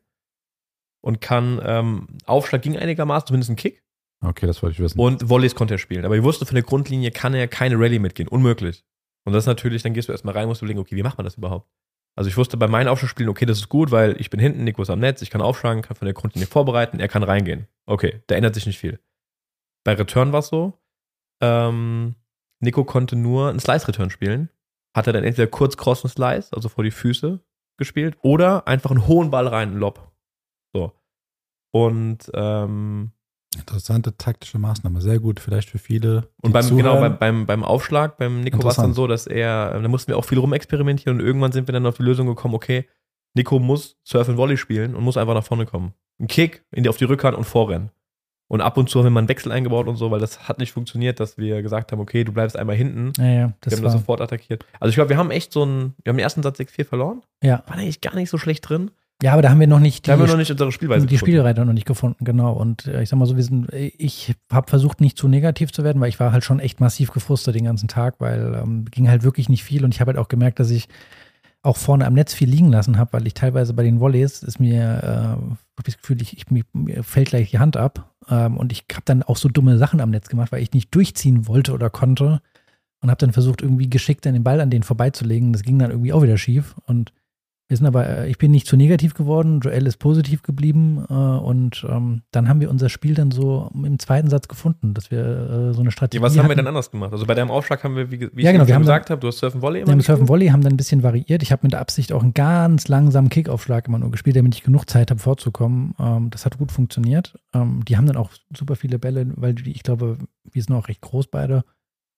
und kann ähm, Aufschlag ging einigermaßen, zumindest einen Kick. Okay, das wollte ich wissen. Und Volleys konnte er spielen. Aber ich wusste, von der Grundlinie kann er keine Rallye mitgehen. Unmöglich. Und das ist natürlich, dann gehst du erstmal rein, musst du überlegen, okay, wie macht man das überhaupt? Also ich wusste bei meinen Aufschlagspielen, okay, das ist gut, weil ich bin hinten, Nico ist am Netz, ich kann aufschlagen, kann von der Grundlinie vorbereiten, er kann reingehen. Okay, da ändert sich nicht viel. Bei Return war es so, ähm, Nico konnte nur einen Slice-Return spielen. Hat er dann entweder kurz Cross und Slice, also vor die Füße gespielt, oder einfach einen hohen Ball rein, einen Lob. So. Und ähm, Interessante taktische Maßnahme, sehr gut, vielleicht für viele. Und beim, genau, beim, beim, beim Aufschlag, beim Nico war es dann so, dass er, da mussten wir auch viel rumexperimentieren und irgendwann sind wir dann auf die Lösung gekommen, okay, Nico muss Surf and Volley spielen und muss einfach nach vorne kommen. Ein Kick in die, auf die Rückhand und vorrennen. Und ab und zu haben wir mal einen Wechsel eingebaut und so, weil das hat nicht funktioniert, dass wir gesagt haben, okay, du bleibst einmal hinten. Ja, ja, Wir haben das sofort attackiert. Also ich glaube, wir haben echt so einen, wir haben den ersten Satz 6-4 verloren. ja. War eigentlich gar nicht so schlecht drin. Ja, aber da haben wir noch nicht Da haben wir noch nicht unsere Spielweise die gefunden. Spielreiter noch nicht gefunden, genau. Und äh, ich sag mal so, wir sind, ich habe versucht, nicht zu negativ zu werden, weil ich war halt schon echt massiv gefrustet den ganzen Tag, weil ähm, ging halt wirklich nicht viel und ich habe halt auch gemerkt, dass ich auch vorne am Netz viel liegen lassen habe, weil ich teilweise bei den Volleys ist mir äh, das Gefühl, ich, ich, mir, mir fällt gleich die Hand ab ähm, und ich habe dann auch so dumme Sachen am Netz gemacht, weil ich nicht durchziehen wollte oder konnte und habe dann versucht, irgendwie geschickt dann den Ball an den vorbeizulegen. Das ging dann irgendwie auch wieder schief und wir sind aber, äh, ich bin nicht zu negativ geworden, Joel ist positiv geblieben äh, und ähm, dann haben wir unser Spiel dann so im zweiten Satz gefunden, dass wir äh, so eine Strategie Ja, was haben wir denn anders gemacht? Also bei deinem Aufschlag haben wir, wie, wie Ja, ich genau, eben wir gesagt habe, du hast Surfen Volley Wir haben? Surfen Volley, haben dann ein bisschen variiert. Ich habe mit der Absicht auch einen ganz langsamen Kickaufschlag immer nur gespielt, damit ich genug Zeit habe vorzukommen. Ähm, das hat gut funktioniert. Ähm, die haben dann auch super viele Bälle, weil die, ich glaube, wir sind auch recht groß beide,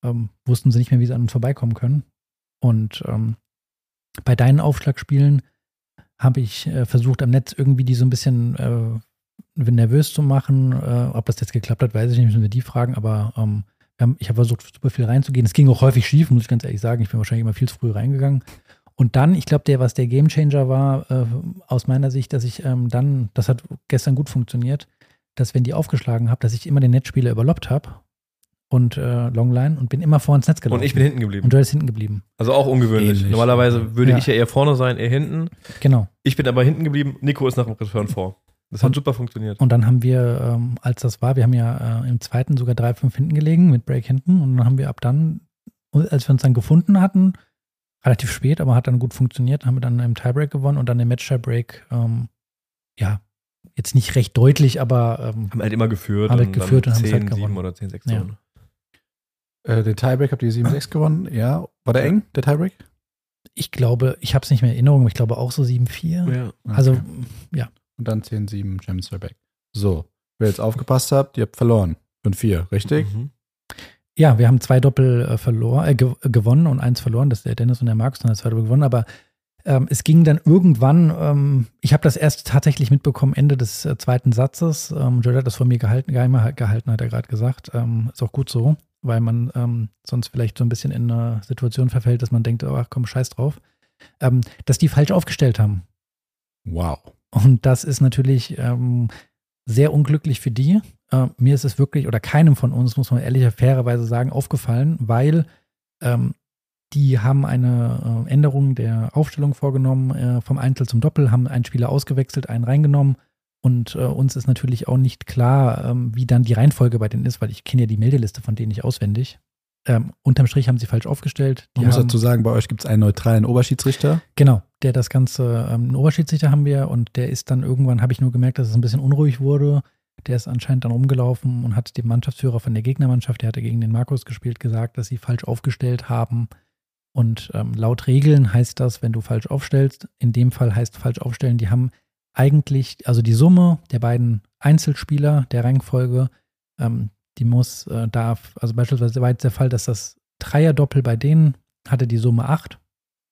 ähm, wussten sie nicht mehr, wie sie an uns vorbeikommen können. Und ähm, bei deinen Aufschlagspielen habe ich äh, versucht, am Netz irgendwie die so ein bisschen äh, nervös zu machen. Äh, ob das jetzt geklappt hat, weiß ich nicht, müssen wir die fragen, aber ähm, haben, ich habe versucht, super viel reinzugehen. Es ging auch häufig schief, muss ich ganz ehrlich sagen. Ich bin wahrscheinlich immer viel zu früh reingegangen. Und dann, ich glaube, der, was der Gamechanger war, äh, aus meiner Sicht, dass ich ähm, dann, das hat gestern gut funktioniert, dass wenn die aufgeschlagen habe, dass ich immer den Netzspieler überloppt habe und äh, Longline und bin immer vor ins Netz gelaufen. Und ich bin hinten geblieben. Und du bist hinten geblieben. Also auch ungewöhnlich. Ähnlich. Normalerweise würde Ja. ich ja eher vorne sein, er hinten. Genau. Ich bin aber hinten geblieben. Nico ist nach dem Return vor. Das hat Und- super funktioniert. Und dann haben wir, ähm, als das war, wir haben ja äh, im zweiten sogar 3-5 hinten gelegen mit Break hinten. Und dann haben wir ab dann, als wir uns dann gefunden hatten, relativ spät, aber hat dann gut funktioniert, haben wir dann im Tiebreak gewonnen und dann im Match-Tiebreak, ähm, ja, jetzt nicht recht deutlich, aber ähm, haben halt immer geführt. Haben halt und geführt dann und haben es halt 10, 7 gewonnen. oder 10-6 Ja. gewonnen. Äh, den Tiebreak habt ihr 7-6 gewonnen, ja. War der eng, der Tiebreak? ich glaube, ich habe es nicht mehr in Erinnerung, aber ich glaube auch so 7-4. Ja. Also, Okay. ja, Und dann 10-7 James Back. So, wer jetzt aufgepasst habt, ihr habt verloren. 5-4, richtig? Mhm. Ja, wir haben zwei Doppel äh, verloren, äh, ge gewonnen und eins verloren. Das ist der Dennis und der Markus, dann hat zwei Doppel gewonnen. Aber ähm, es ging dann irgendwann, ähm, ich habe das erst tatsächlich mitbekommen, Ende des äh, zweiten Satzes. Ähm, Joel hat das von mir gehalten, geheimer gehalten, hat er gerade gesagt. Ähm, ist auch gut so, weil man ähm, sonst vielleicht so ein bisschen in eine Situation verfällt, dass man denkt, oh, ach komm, scheiß drauf. Ähm, dass die falsch aufgestellt haben. Wow. Und das ist natürlich ähm, sehr unglücklich für die. Äh, mir ist es wirklich, oder keinem von uns, muss man ehrlicher fairerweise sagen, aufgefallen, weil ähm, die haben eine äh, Änderung der Aufstellung vorgenommen, äh, vom Einzel zum Doppel, haben einen Spieler ausgewechselt, einen reingenommen. Und äh, uns ist natürlich auch nicht klar, ähm, wie dann die Reihenfolge bei denen ist, weil ich kenne ja die Meldeliste von denen nicht auswendig. Ähm, unterm Strich haben sie falsch aufgestellt. Die Man muss haben, dazu sagen, bei euch gibt es einen neutralen Oberschiedsrichter. Genau, der das Ganze, ähm, einen Oberschiedsrichter haben wir und der ist dann irgendwann, habe ich nur gemerkt, dass es ein bisschen unruhig wurde. Der ist anscheinend dann rumgelaufen und hat dem Mannschaftsführer von der Gegnermannschaft, der hatte gegen den Markus gespielt, gesagt, dass sie falsch aufgestellt haben. Und ähm, laut Regeln heißt das, wenn du falsch aufstellst, in dem Fall heißt falsch aufstellen, die haben eigentlich, also die Summe der beiden Einzelspieler der Reihenfolge, ähm, die muss, äh, darf, also beispielsweise war jetzt der Fall, dass das Dreierdoppel bei denen hatte die Summe 8,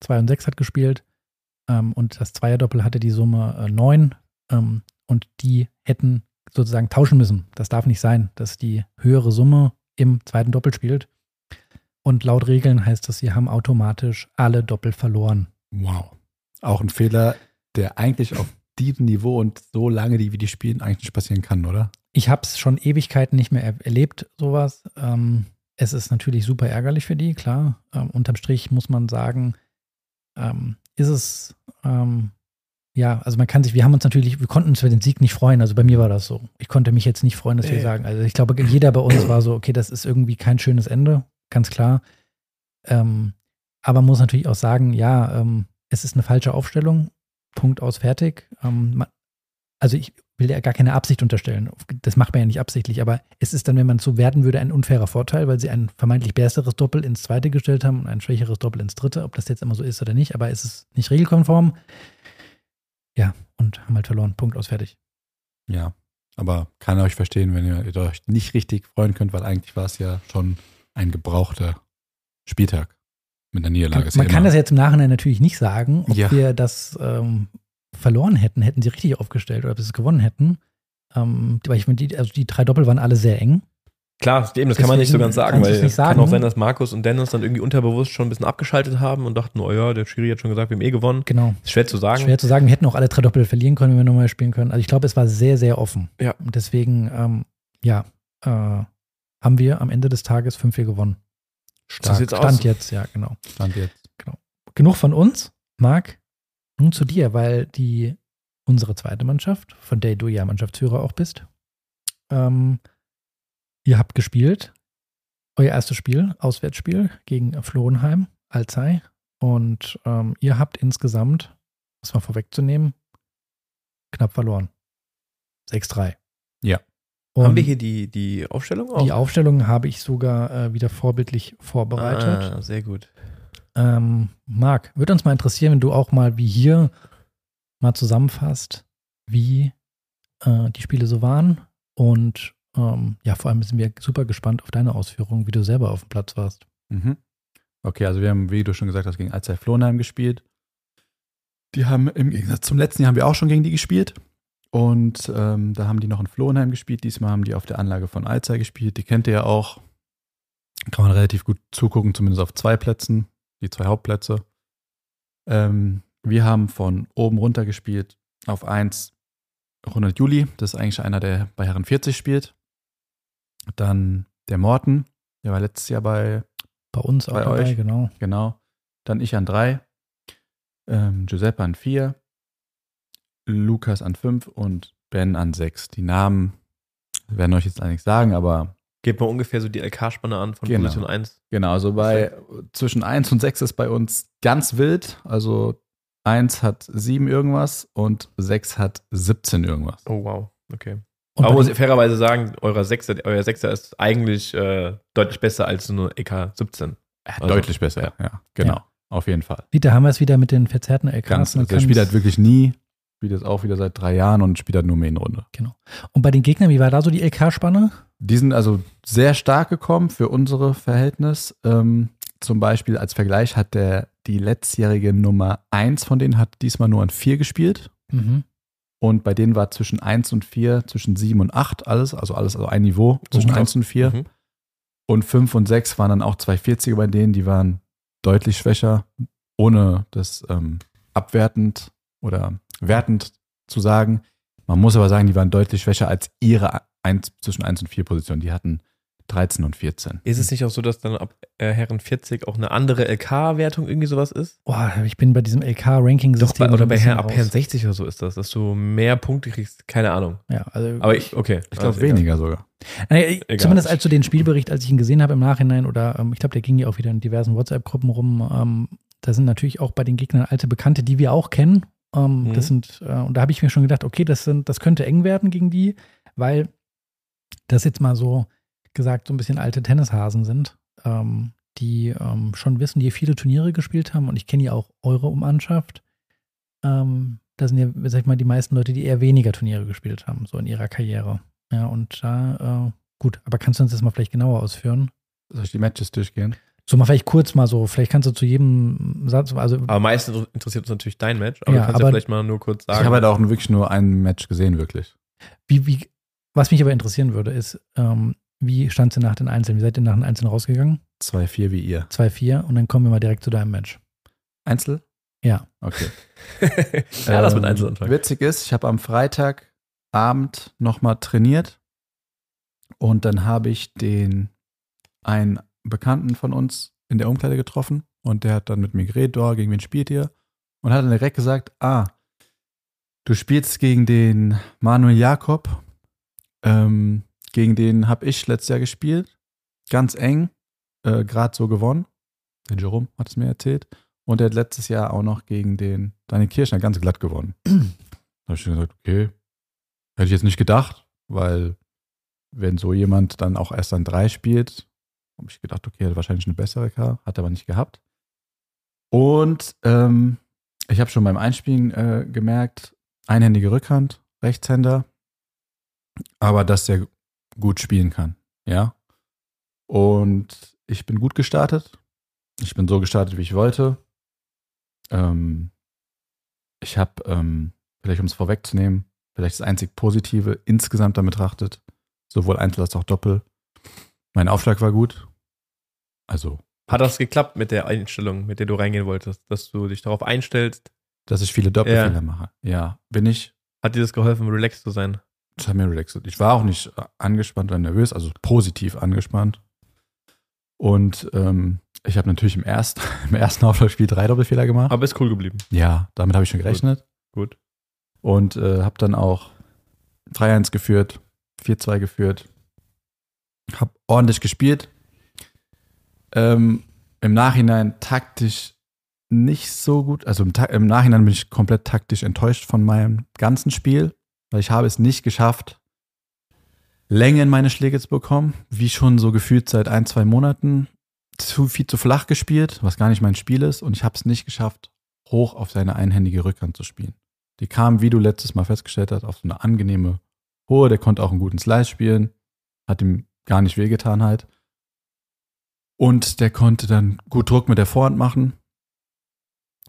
2 und 6 hat gespielt ähm, und das Zweierdoppel hatte die Summe äh, 9 ähm, und die hätten sozusagen tauschen müssen. Das darf nicht sein, dass die höhere Summe im zweiten Doppel spielt. Und laut Regeln heißt das, sie haben automatisch alle Doppel verloren. Wow. Auch ein Fehler, der eigentlich auf diesem Niveau und so lange, die wie die spielen, eigentlich nicht passieren kann, oder? Ich habe es schon Ewigkeiten nicht mehr er erlebt, sowas. Ähm, es ist natürlich super ärgerlich für die, klar. Ähm, unterm Strich muss man sagen, ähm, ist es, ähm, ja, also man kann sich, wir haben uns natürlich, wir konnten uns für den Sieg nicht freuen. Also bei mir war das so. Ich konnte mich jetzt nicht freuen, dass wir Nee. sagen, also ich glaube, jeder bei uns war so, okay, das ist irgendwie kein schönes Ende, ganz klar. Ähm, aber man muss natürlich auch sagen, ja, ähm, es ist eine falsche Aufstellung, Punkt aus, fertig. Ähm, also ich will ja gar keine Absicht unterstellen. Das macht man ja nicht absichtlich, aber es ist dann, wenn man so werden würde, ein unfairer Vorteil, weil sie ein vermeintlich besseres Doppel ins zweite gestellt haben und ein schwächeres Doppel ins dritte, ob das jetzt immer so ist oder nicht, aber es ist nicht regelkonform. Ja, und haben halt verloren. Punkt aus, fertig. Ja, aber kann euch verstehen, wenn ihr euch nicht richtig freuen könnt, weil eigentlich war es ja schon ein gebrauchter Spieltag mit der Niederlage. Man kann das jetzt im Nachhinein natürlich nicht sagen, ob Ja. wir das ähm, verloren hätten, hätten sie richtig aufgestellt oder ob sie es gewonnen hätten. Ähm, weil ich finde, die, also die drei Doppel waren alle sehr eng. Klar, eben, das kann man nicht so Deswegen ganz sagen, weil es kann auch sein, dass Markus und Dennis dann irgendwie unterbewusst schon ein bisschen abgeschaltet haben und dachten, oh ja, der Schiri hat schon gesagt, wir haben eh gewonnen. Genau. Ist schwer zu sagen. Schwer zu sagen, wir hätten auch alle drei Doppel verlieren können, wenn wir nochmal spielen können. Also ich glaube, es war sehr, sehr offen. Ja. Und deswegen, ähm, ja, äh, haben wir am Ende des Tages 5-4 gewonnen. Das sieht's Stand aus. jetzt, ja, genau. Stand jetzt. Genug von uns. Marc, nun zu dir, weil die unsere zweite Mannschaft, von der du ja Mannschaftsführer auch bist, ähm, ihr habt gespielt. Euer erstes Spiel, Auswärtsspiel gegen Florenheim, Alzey. Und ähm, ihr habt insgesamt, das mal vorwegzunehmen, knapp verloren. 6-3. Ja. Und Haben wir hier die, die Aufstellung auch? die Aufstellung habe ich sogar äh, wieder vorbildlich vorbereitet. Ah, sehr gut. Ähm, Marc, würde uns mal interessieren, wenn du auch mal wie hier mal zusammenfasst, wie äh, die Spiele so waren. Und ähm, ja, vor allem sind wir super gespannt auf deine Ausführungen, wie du selber auf dem Platz warst. Mhm. Okay, also wir haben, wie du schon gesagt hast, gegen Alzey Flohenheim gespielt. Die haben im Gegensatz zum letzten Jahr haben wir auch schon gegen die gespielt. Und ähm, da haben die noch in Flohenheim gespielt. Diesmal haben die auf der Anlage von Alzey gespielt. Die kennt ihr ja auch. Kann man relativ gut zugucken, zumindest auf zwei Plätzen, die zwei Hauptplätze. Ähm, wir haben von oben runter gespielt auf 1 Ronald Juli. Das ist eigentlich einer, der bei Herren 40 spielt. Dann der Morten, der war letztes Jahr bei Bei uns auch Bei dabei, euch? genau. Genau. Dann ich an drei, ähm, Giuseppe an vier, Lukas an fünf und Ben an sechs. Die Namen werden euch jetzt eigentlich sagen, aber Gebt mal ungefähr so die LK-Spanne an von Genau. Position 1. genau, also bei zwischen eins und sechs ist bei uns ganz wild. Also eins hat sieben irgendwas und sechs hat 17 irgendwas. Oh, wow. Okay. Und Aber muss ich fairerweise sagen, euer Sechser, euer Sechser ist eigentlich äh, deutlich besser als nur EK 17. Also, Deutlich besser, ja. ja, genau. Ja. Auf jeden Fall. Wieder haben wir es wieder mit den verzerrten LKs. Ganz, also der spielt kann's- halt wirklich nie, spielt jetzt auch wieder seit drei Jahren und spielt halt nur Main-Runde. Und bei den Gegnern, wie war da so die LK-Spanne? Die sind also sehr stark gekommen für unsere Verhältnis. Ähm, zum Beispiel als Vergleich hat der die letztjährige Nummer 1 von denen hat diesmal nur an 4 gespielt. Mhm. Und bei denen war zwischen 1 und 4, zwischen 7 und 8 alles, also alles, also ein Niveau zwischen krass. 1 und 4. Mhm. Und 5 und 6 waren dann auch zwei 40er bei denen, die waren deutlich schwächer, ohne das ähm, abwertend oder wertend zu sagen. Man muss aber sagen, die waren deutlich schwächer als ihre 1, zwischen 1 und 4 Positionen. Die hatten 13 und 14. Ist es nicht auch so, dass dann ab äh, Herren 40 auch eine andere LK-Wertung irgendwie sowas ist? Boah, ich bin bei diesem Doch, LK-Ranking-System. bei, oder so ein bei Herren, ab. Herren 60 oder so ist das, dass du mehr Punkte kriegst. Keine Ahnung. Ja, also Aber ich, okay. Ich glaube Also egal. weniger sogar. Naja, ich- Egal. zumindest als du den Spielbericht, als ich ihn gesehen habe im Nachhinein, oder ähm, ich glaube, der ging ja auch wieder in diversen WhatsApp-Gruppen rum, ähm, da sind natürlich auch bei den Gegnern alte Bekannte, die wir auch kennen. Ähm, Mhm. Das sind, äh, und da habe ich mir schon gedacht, okay, das, sind, das könnte eng werden gegen die, weil das jetzt mal so gesagt so ein bisschen alte Tennishasen sind, ähm, die ähm, schon wissen, die viele Turniere gespielt haben und ich kenne ja auch eure Mannschaft. Ähm, da sind ja, sag ich mal, die meisten Leute, die eher weniger Turniere gespielt haben, so in ihrer Karriere. Ja, und da, äh, gut, aber kannst du uns das mal vielleicht genauer ausführen? Soll ich die Matches durchgehen? So mal vielleicht kurz mal so, vielleicht kannst du zu jedem Satz, also Aber meistens interessiert uns natürlich dein Match. Aber Ja, du kannst aber- ja vielleicht mal nur kurz sagen. Ich habe halt auch wirklich nur ein Match gesehen, wirklich. wie, wie, was mich aber interessieren würde, ist, ähm, wie stand es nach den Einzelnen? Wie seid ihr nach den Einzelnen rausgegangen? 2-4 wie ihr. 2-4 und dann kommen wir mal direkt zu deinem Match. Einzel? Ja. Okay. *laughs* ja, das mit Ähm, Einzel anfangen. Witzig ist, ich habe am Freitagabend nochmal trainiert und dann habe ich den einen Bekannten von uns in der Umkleide getroffen und der hat dann mit mir geredet, oh, gegen wen spielt ihr? Und hat dann direkt gesagt, ah, du spielst gegen den Manuel Jakob, ähm, gegen den habe ich letztes Jahr gespielt, ganz eng, äh, gerade so gewonnen. Der Jerome hat es mir erzählt. Und er hat letztes Jahr auch noch gegen den Daniel Kirschner ganz glatt gewonnen. *clears throat* da habe ich gesagt, okay, hätte ich jetzt nicht gedacht, weil wenn so jemand dann auch erst an drei spielt, habe ich gedacht, okay, hat wahrscheinlich eine bessere K, hat er aber nicht gehabt. Und ähm, ich habe schon beim Einspielen äh, gemerkt, einhändige Rückhand, Rechtshänder, aber dass er gut spielen kann, ja. Und ich bin gut gestartet. Ich bin so gestartet, wie ich wollte. Ähm, ich habe, ähm, vielleicht um es vorwegzunehmen, vielleicht das einzig Positive insgesamt damit betrachtet, sowohl Einzel als auch Doppel. Mein Aufschlag war gut. Also. Hat das geklappt mit der Einstellung, mit der du reingehen wolltest, dass du dich darauf einstellst? Dass ich viele Doppelfehler ja. mache. Ja, bin ich. Hat dir das geholfen, relaxed zu sein? Das hat mir relaxed. Ich war auch nicht angespannt oder nervös, also positiv angespannt. Und ähm, ich habe natürlich im ersten, *laughs* im ersten Auflaufspiel drei Doppelfehler gemacht. Aber ist cool geblieben. Ja, damit habe ich schon gerechnet. Gut. Gut. Und äh, habe dann auch 3-1 geführt, 4-2 geführt. Habe ordentlich gespielt. Ähm, Im Nachhinein taktisch nicht so gut. Also im, im, Nachhinein bin ich komplett taktisch enttäuscht von meinem ganzen Spiel, weil ich habe es nicht geschafft, Länge in meine Schläge zu bekommen, wie schon so gefühlt seit ein, zwei Monaten. Zu viel zu flach gespielt, was gar nicht mein Spiel ist. Und ich habe es nicht geschafft, hoch auf seine einhändige Rückhand zu spielen. Die kam, wie du letztes Mal festgestellt hast, auf so eine angenehme hohe. Der konnte auch einen guten Slice spielen. Hat ihm gar nicht wehgetan halt. Und der konnte dann gut Druck mit der Vorhand machen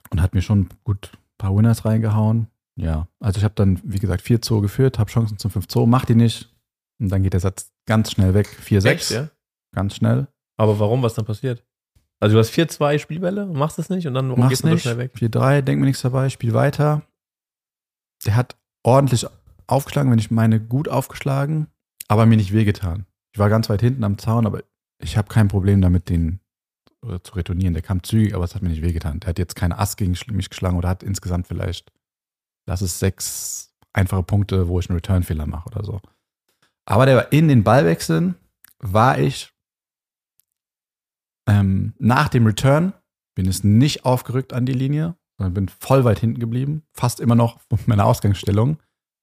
und hat mir schon gut ein paar Winners reingehauen. Ja, also ich habe dann, wie gesagt, 4 Zoo geführt, habe Chancen zum 5 Zoo, mach die nicht. Und dann geht der Satz ganz schnell weg. 4-6. Ja? Ganz schnell. Aber warum, was dann passiert? Also du hast 4-2 Spielbälle und machst es nicht und dann warum Mach's gehst du nicht. so schnell weg? 4-3, denk mir nichts dabei, spiel weiter. Der hat ordentlich aufgeschlagen, wenn ich meine gut aufgeschlagen, aber mir nicht wehgetan. Ich war ganz weit hinten am Zaun, aber ich habe kein Problem damit, den äh, zu retournieren. Der kam zügig, aber es hat mir nicht wehgetan. Der hat jetzt keine Ass gegen mich geschlagen oder hat insgesamt vielleicht, lass es sechs einfache Punkte, wo ich einen Return-Fehler mache oder so. Aber der war in den Ballwechseln, war ich ähm, nach dem Return, bin es nicht aufgerückt an die Linie, sondern bin voll weit hinten geblieben, fast immer noch *laughs* meiner Ausgangsstellung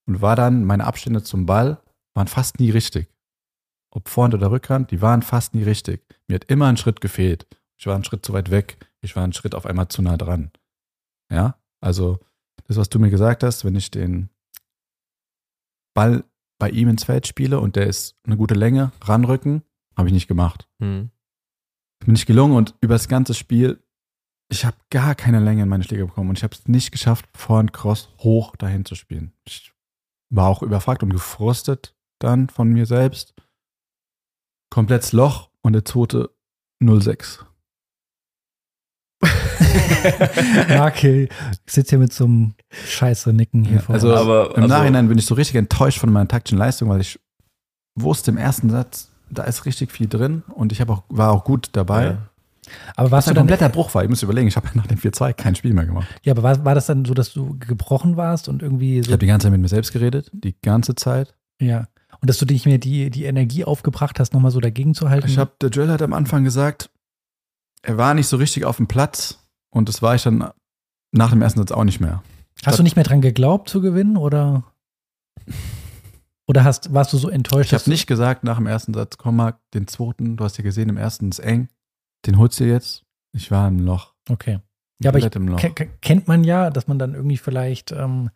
und war dann, meine Abstände zum Ball waren fast nie richtig. Ob Vorhand oder Rückhand, die waren fast nie richtig. Mir hat immer ein Schritt gefehlt. Ich war einen Schritt zu weit weg. Ich war einen Schritt auf einmal zu nah dran. Ja, also das, was du mir gesagt hast, wenn ich den Ball bei ihm ins Feld spiele und der ist eine gute Länge, ranrücken, habe ich nicht gemacht. Hm. Bin nicht gelungen und über das ganze Spiel, ich habe gar keine Länge in meine Schläge bekommen und ich habe es nicht geschafft, Vorhand Cross hoch dahin zu spielen. Ich war auch überfragt und gefrustet dann von mir selbst. Komplettes Loch und der zweite 06. *laughs* okay, ich sitze hier mit so einem scheiße Nicken hier ja, vor. Also, aber, im also, Nachhinein bin ich so richtig enttäuscht von meiner taktischen Leistung, weil ich wusste im ersten Satz, da ist richtig viel drin und ich auch, war auch gut dabei. Ja. Aber was ein kompletter Bruch war. Ich muss überlegen, ich habe *laughs* nach dem 4-2 kein Spiel mehr gemacht. Ja, aber war, war das dann so, dass du gebrochen warst und irgendwie so Ich habe die ganze Zeit mit mir selbst geredet, die ganze Zeit. Ja. Und dass du dich mir die, die Energie aufgebracht hast, nochmal so dagegen zu halten? Ich habe, der Joel hat am Anfang gesagt, er war nicht so richtig auf dem Platz und das war ich dann nach dem ersten Satz auch nicht mehr. Hast du nicht mehr dran geglaubt zu gewinnen oder? Oder hast, warst du so enttäuscht? Ich habe nicht gesagt nach dem ersten Satz, komm mal, den zweiten, du hast ja gesehen, im ersten ist eng, den holst du jetzt. Ich war im Loch. Okay. Ja, aber ich, kennt man ja, dass man dann irgendwie vielleicht ähm,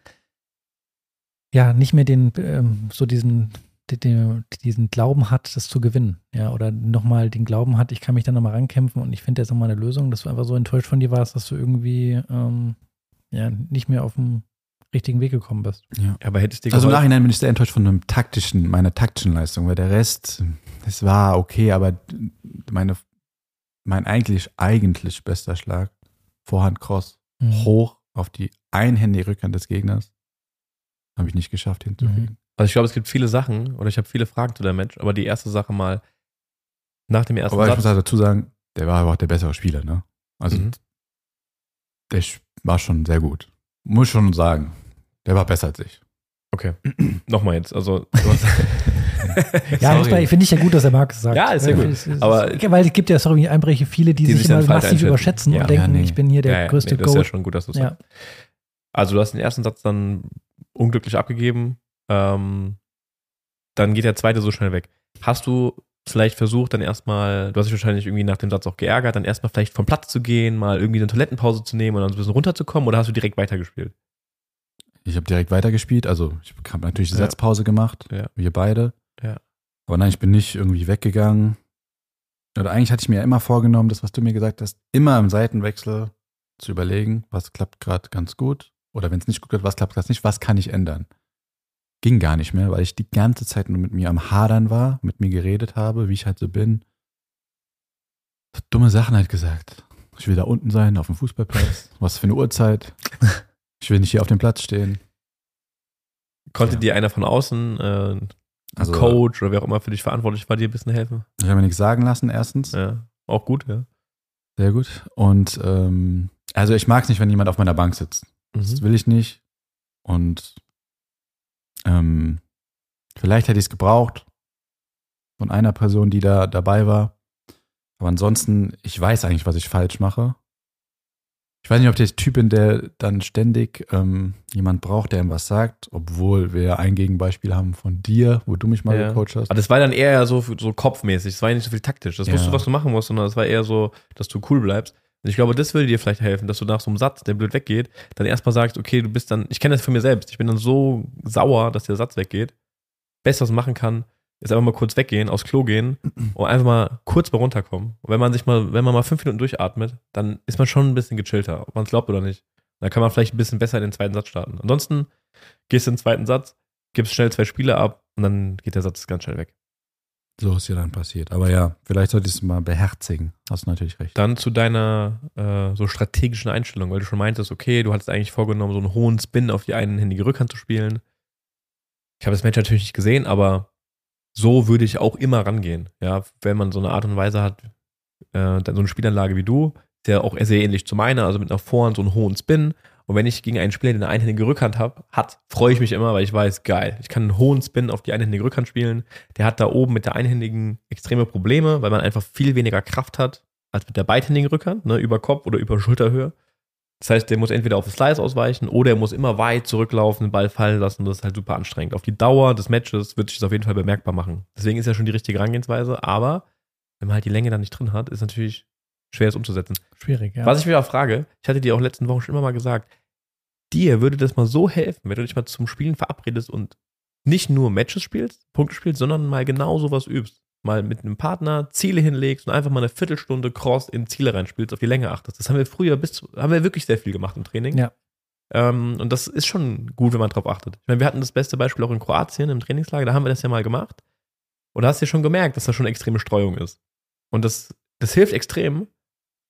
ja nicht mehr den ähm, so diesen den, diesen Glauben hat, das zu gewinnen, ja, oder nochmal den Glauben hat, ich kann mich da nochmal rankämpfen und ich finde jetzt nochmal eine Lösung, dass du einfach so enttäuscht von dir warst, dass du irgendwie ähm, ja nicht mehr auf dem richtigen Weg gekommen bist. Ja, aber hättest du Also im Nachhinein bin ich sehr enttäuscht von einem taktischen, meiner taktischen Leistung, weil der Rest, es war okay, aber meine, mein eigentlich, eigentlich bester Schlag, Vorhand Cross, mhm. hoch auf die einhändige Rückhand des Gegners, habe ich nicht geschafft hinzukriegen. Mhm. Also ich glaube, es gibt viele Sachen oder ich habe viele Fragen zu der Match, aber die erste Sache mal nach dem ersten Aber ich muss halt dazu sagen, der war aber auch der bessere Spieler, ne? Also mhm. der war schon sehr gut. Muss schon sagen. Der war besser als ich. Okay. *clears throat* Nochmal jetzt. Also, du hast, *laughs* Ja, Sorry. finde ich ja gut, dass der Markus sagt. Ja, ist ja gut. Aber- weil es gibt ja, sorry, Einbreche, viele, die, Die sich immer massiv überschätzen Ja. und denken, Ja, nee. ich bin hier der Ja, größte nee, das ist ja schon gut, dass du es Ja. sagst. Also du hast den ersten Satz dann unglücklich abgegeben. Ähm, dann geht der zweite so schnell weg. Hast du vielleicht versucht, dann erstmal, du hast dich wahrscheinlich irgendwie nach dem Satz auch geärgert, dann erstmal vielleicht vom Platz zu gehen, mal irgendwie eine Toilettenpause zu nehmen und dann so ein bisschen runterzukommen oder hast du direkt weitergespielt? Ich habe direkt weitergespielt. Also ich habe natürlich die Ja. Satzpause gemacht. Ja. Wir beide. Ja. Aber nein, ich bin nicht irgendwie weggegangen. Oder eigentlich hatte ich mir ja immer vorgenommen, das, was du mir gesagt hast, immer im Seitenwechsel zu überlegen, was klappt gerade ganz gut. Oder wenn es nicht gut klappt, was klappt gerade nicht, was kann ich ändern. Ging gar nicht mehr, weil ich die ganze Zeit nur mit mir am Hadern war, mit mir geredet habe, wie ich halt so bin. Dumme Sachen halt gesagt. Ich will da unten sein, auf dem Fußballplatz. Was für eine Uhrzeit. Ich will nicht hier auf dem Platz stehen. Konnte Ja. dir einer von außen, äh, ein Also, Coach oder wer auch immer für dich verantwortlich war, dir ein bisschen helfen? Ich habe mir nichts sagen lassen, erstens. Ja, auch gut, ja. Sehr gut. Und ähm, also ich mag es nicht, wenn jemand auf meiner Bank sitzt. Das Mhm. will ich nicht. Und ähm, vielleicht hätte ich es gebraucht von einer Person, die da dabei war. Aber ansonsten, ich weiß eigentlich, was ich falsch mache. Ich weiß nicht, ob der Typ bin, der dann ständig ähm, jemand braucht, der ihm was sagt, obwohl wir ein Gegenbeispiel haben von dir, wo du mich mal Ja. gecoacht hast. Aber das war dann eher so, so kopfmäßig, es war ja nicht so viel taktisch. Das Ja. wusstest du, was du machen musst, sondern es war eher so, dass du cool bleibst. Und ich glaube, das würde dir vielleicht helfen, dass du nach so einem Satz, der blöd weggeht, dann erstmal sagst, okay, du bist dann, ich kenne das von mir selbst, ich bin dann so sauer, dass der Satz weggeht. Best, was man machen kann, ist einfach mal kurz weggehen, aufs Klo gehen *clears throat* und einfach mal kurz mal runterkommen. Und wenn man sich mal, wenn man mal fünf Minuten durchatmet, dann ist man schon ein bisschen gechillter, ob man es glaubt oder nicht. Dann kann man vielleicht ein bisschen besser in den zweiten Satz starten. Ansonsten gehst du in den zweiten Satz, gibst schnell zwei Spiele ab und dann geht der Satz ganz schnell weg. So ist ja dann passiert. Aber ja, vielleicht sollte ich es mal beherzigen. Hast du natürlich recht. Dann zu deiner äh, so strategischen Einstellung, weil du schon meintest, okay, du hattest eigentlich vorgenommen, so einen hohen Spin auf die einhändige Rückhand zu spielen. Ich habe das Match natürlich nicht gesehen, aber so würde ich auch immer rangehen. Ja, wenn man so eine Art und Weise hat, äh, dann so eine Spielanlage wie du, ja auch sehr ähnlich zu meiner, also mit einer Vorhand so einen hohen Spin. Und wenn ich gegen einen Spieler, der eine einhändige Rückhand hab, hat, freue ich mich immer, weil ich weiß, geil, ich kann einen hohen Spin auf die einhändige Rückhand spielen. Der hat da oben mit der einhändigen extreme Probleme, weil man einfach viel weniger Kraft hat als mit der beidhändigen Rückhand, ne, über Kopf oder über Schulterhöhe. Das heißt, der muss entweder auf den Slice ausweichen oder er muss immer weit zurücklaufen, den Ball fallen lassen. Das ist halt super anstrengend. Auf die Dauer des Matches wird sich das auf jeden Fall bemerkbar machen. Deswegen ist ja schon die richtige Herangehensweise. Aber wenn man halt die Länge da nicht drin hat, ist natürlich schwer, es umzusetzen. Schwierig, ja. Was ich auch frage, ich hatte dir auch letzten Wochen schon immer mal gesagt, dir würde das mal so helfen, wenn du dich mal zum Spielen verabredest und nicht nur Matches spielst, Punkte spielst, sondern mal genau sowas übst. Mal mit einem Partner Ziele hinlegst und einfach mal eine Viertelstunde Cross in Ziele reinspielst, auf die Länge achtest. Das haben wir früher bis, zu, haben wir wirklich sehr viel gemacht im Training. Ja. Ähm, und das ist schon gut, wenn man drauf achtet. Ich meine, wir hatten das beste Beispiel auch in Kroatien im Trainingslager, da haben wir das ja mal gemacht. Und da hast du ja schon gemerkt, dass da schon extreme Streuung ist. Und das, das hilft extrem,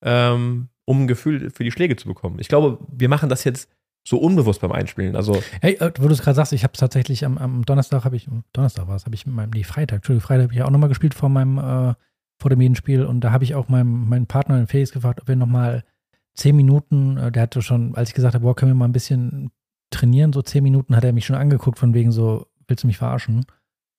ähm, um ein Gefühl für die Schläge zu bekommen. Ich glaube, wir machen das jetzt so unbewusst beim Einspielen. Also, Hey, äh, wo du es gerade sagst, ich habe es tatsächlich am, am Donnerstag, habe ich, Donnerstag war es, habe ich mit meinem, nee, Freitag, Entschuldigung, Freitag habe ich auch nochmal gespielt vor meinem, äh, vor dem Medienspiel und da habe ich auch meinem, meinen Partner in Felix gefragt, ob wir nochmal zehn Minuten, äh, der hatte schon, als ich gesagt habe, boah, können wir mal ein bisschen trainieren, so zehn Minuten, hat er mich schon angeguckt von wegen so, willst du mich verarschen?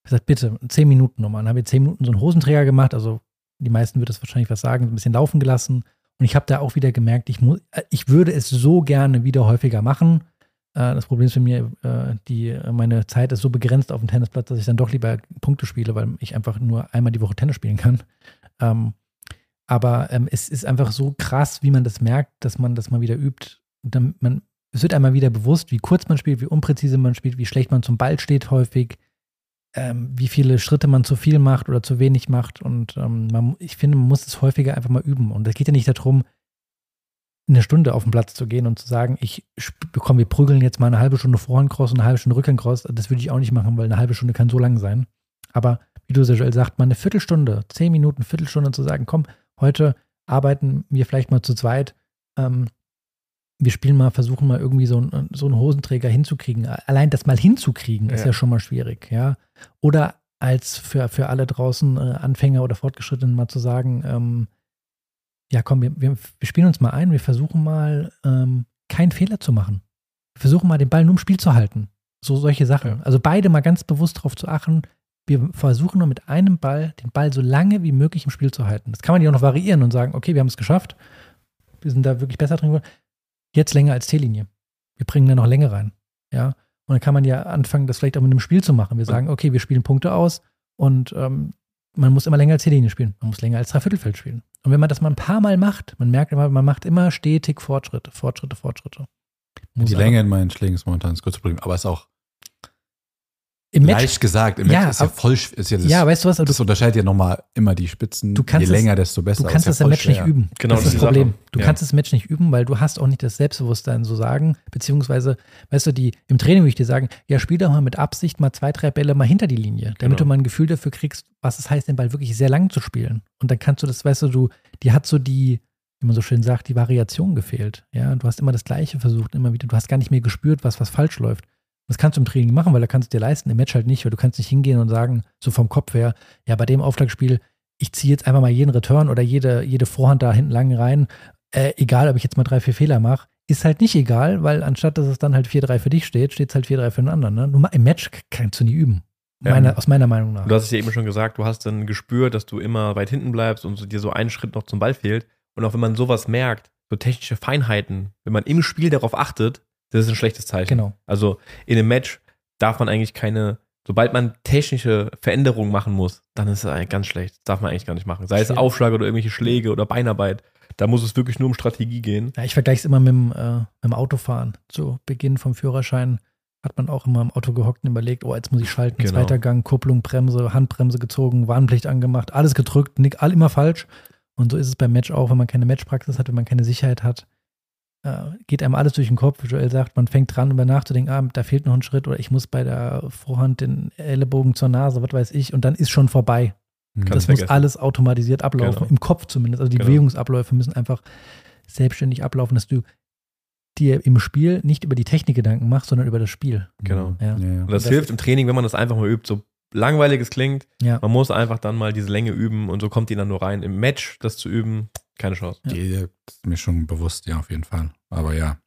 Ich gesagt, bitte, zehn Minuten nochmal. Dann haben wir zehn Minuten so einen Hosenträger gemacht, also die meisten wird das wahrscheinlich was sagen, ein bisschen laufen gelassen. Und ich habe da auch wieder gemerkt, ich, muss, äh, ich würde es so gerne wieder häufiger machen. Äh, Das Problem ist für mir, äh, die, meine Zeit ist so begrenzt auf dem Tennisplatz, dass ich dann doch lieber Punkte spiele, weil ich einfach nur einmal die Woche Tennis spielen kann. Ähm, aber ähm, es ist einfach so krass, wie man das merkt, dass man das mal wieder übt. Es wird einmal wieder bewusst, wie kurz man spielt, wie unpräzise man spielt, wie schlecht man zum Ball steht häufig, ähm, wie viele Schritte man zu viel macht oder zu wenig macht. Und ähm, man, ich finde, man muss es häufiger einfach mal üben. Und es geht ja nicht darum, eine Stunde auf den Platz zu gehen und zu sagen, ich bekomme, wir prügeln jetzt mal eine halbe Stunde Vorhandcross und eine halbe Stunde Rückhandcross. Das würde ich auch nicht machen, weil eine halbe Stunde kann so lang sein. Aber wie du Joel sagt, mal eine Viertelstunde, zehn Minuten, Viertelstunde zu sagen, komm, heute arbeiten wir vielleicht mal zu zweit. Ähm, wir spielen mal, versuchen mal irgendwie so, ein, so einen Hosenträger hinzukriegen. Allein das mal hinzukriegen, ist Ja. ja schon mal schwierig, ja. Oder als für, für alle draußen äh, Anfänger oder Fortgeschrittenen mal zu sagen, ähm, ja komm, wir, wir, wir spielen uns mal ein, wir versuchen mal ähm, keinen Fehler zu machen. Wir versuchen mal den Ball nur im Spiel zu halten. So solche Sachen. Ja. Also beide mal ganz bewusst darauf zu achten, wir versuchen nur mit einem Ball den Ball so lange wie möglich im Spiel zu halten. Das kann man ja auch noch variieren und sagen, okay, wir haben es geschafft. Wir sind da wirklich besser drin geworden. Jetzt länger als T-Linie. Wir bringen da noch Länge rein. Ja. Und dann kann man ja anfangen, das vielleicht auch mit einem Spiel zu machen. Wir sagen, okay, wir spielen Punkte aus und ähm, man muss immer länger als T-Linie spielen. Man muss länger als Dreiviertelfeld spielen. Und wenn man das mal ein paar Mal macht, man merkt immer, man macht immer stetig Fortschritte, Fortschritte, Fortschritte. Muss Die Länge in meinen Schlägen ist momentan das größte Problem, aber ist auch im Match leicht gesagt. Im Ja, Match ist ja voll ist ja das, Ja, weißt du was? Du, das unterscheidet ja nochmal immer die Spitzen. Du kannst Je es- länger, desto besser. du kannst das ja im Match nicht schwer. üben. Genau, das das ist das Problem. Sache. Du Ja. kannst das Match nicht üben, weil du hast auch nicht das Selbstbewusstsein zu sagen, beziehungsweise, weißt du, die im Training würde ich dir sagen, ja, spiel doch mal mit Absicht mal zwei, drei Bälle mal hinter die Linie, damit Genau. du mal ein Gefühl dafür kriegst, was es heißt, den Ball wirklich sehr lang zu spielen. Und dann kannst du das, weißt du, du, die hat so die, wie man so schön sagt, die Variation gefehlt. Ja, du hast immer das Gleiche versucht, immer wieder. Du hast gar nicht mehr gespürt, was, was falsch läuft. Das kannst du im Training machen, weil da kannst du dir leisten, im Match halt nicht, weil du kannst nicht hingehen und sagen, so vom Kopf her, ja, bei dem Aufschlagspiel, ich ziehe jetzt einfach mal jeden Return oder jede, jede Vorhand da hinten lang rein, äh, egal, ob ich jetzt mal drei, vier Fehler mache, ist halt nicht egal, weil anstatt dass es dann halt 4-3 für dich steht, steht es halt 4-3 für den anderen. Ne? Nur mal im Match kannst du nie üben. Ja. Meiner, aus meiner Meinung nach. Du hast es ja eben schon gesagt, du hast dann gespürt, dass du immer weit hinten bleibst und dir so einen Schritt noch zum Ball fehlt. Und auch wenn man sowas merkt, so technische Feinheiten, wenn man im Spiel darauf achtet, das ist ein schlechtes Zeichen. Genau. Also in einem Match darf man eigentlich keine, sobald man technische Veränderungen machen muss, dann ist es eigentlich ganz schlecht. Das darf man eigentlich gar nicht machen. Sei es Schwierig. Aufschlag oder irgendwelche Schläge oder Beinarbeit. Da muss es wirklich nur um Strategie gehen. Ja, ich vergleiche es immer mit dem, äh, mit dem Autofahren. Zu Beginn vom Führerschein hat man auch immer im Auto gehockt und überlegt, oh, jetzt muss ich schalten, Genau. zweiter Gang, Kupplung, Bremse, Handbremse gezogen, Warnblicht angemacht, alles gedrückt, nick, all immer falsch. Und so ist es beim Match auch, wenn man keine Matchpraxis hat, wenn man keine Sicherheit hat, geht einem alles durch den Kopf. Wie Joel sagt, man fängt dran, über nachzudenken, ah, da fehlt noch ein Schritt oder ich muss bei der Vorhand den Ellenbogen zur Nase, was weiß ich, und dann ist schon vorbei. Mhm. Das muss alles automatisiert ablaufen, Genau. im Kopf zumindest. Also die Genau. Bewegungsabläufe müssen einfach selbstständig ablaufen, dass du dir im Spiel nicht über die Technik Gedanken machst, sondern über das Spiel. Genau. Ja. Ja, ja. Und das Das- hilft im Training, wenn man das einfach mal übt. So langweilig es klingt, Ja. man muss einfach dann mal diese Länge üben und so kommt die dann nur rein. Im Match das zu üben, keine Chance. Ja. Die, das ist mir schon bewusst, ja, auf jeden Fall. Aber ja,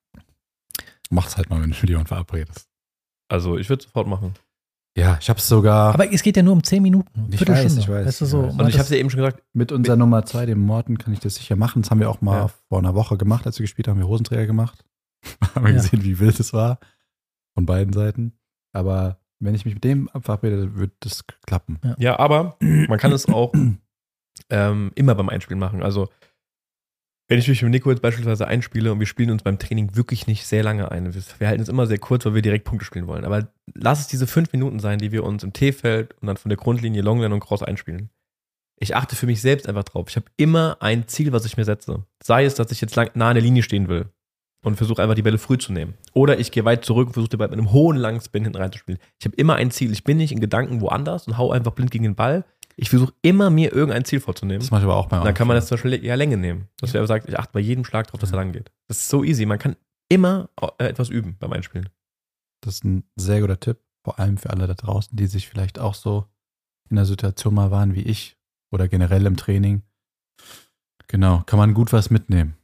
mach's halt mal, wenn du mit jemandem verabredest. Also ich würde sofort machen. Ja, ich hab's sogar Aber es geht ja nur um 10 Minuten. Ich weiß, ich weiß, Weißt du, ich so, Und ich habe es ja eben schon gesagt, mit unserer Nummer zwei, dem Morten, kann ich das sicher machen. Das haben wir auch mal Ja. vor einer Woche gemacht, als wir gespielt haben. Wir Hosenträger gemacht. *laughs* haben wir Ja. gesehen, wie wild es war. Von beiden Seiten. Aber wenn ich mich mit dem verabrede, wird das klappen. Ja, aber man kann es auch ähm, immer beim Einspielen machen. Also, wenn ich mich mit Nico jetzt beispielsweise einspiele und wir spielen uns beim Training wirklich nicht sehr lange ein. Wir, halten es immer sehr kurz, weil wir direkt Punkte spielen wollen. Aber lass es diese fünf Minuten sein, die wir uns im T-Feld und dann von der Grundlinie Longline und Cross einspielen. Ich achte für mich selbst einfach drauf. Ich habe immer ein Ziel, was ich mir setze. Sei es, dass ich jetzt lang, nah an der Linie stehen will und versuche einfach die Bälle früh zu nehmen. Oder ich gehe weit zurück und versuche den Ball mit einem hohen langen Spin hinten reinzuspielen. Ich habe immer ein Ziel. Ich bin nicht in Gedanken woanders und hau einfach blind gegen den Ball. Ich versuche immer, mir irgendein Ziel vorzunehmen. Das mache ich aber auch beim Und dann kann man das zum Beispiel ja Länge nehmen. Dass wir einfach sagt, ich achte bei jedem Schlag drauf, dass er lang geht. Das ist so easy. Man kann immer äh, etwas üben beim Einspielen. Das ist ein sehr guter Tipp, vor allem für alle da draußen, die sich vielleicht auch so in der Situation mal waren wie ich oder generell im Training. Genau, kann man gut was mitnehmen.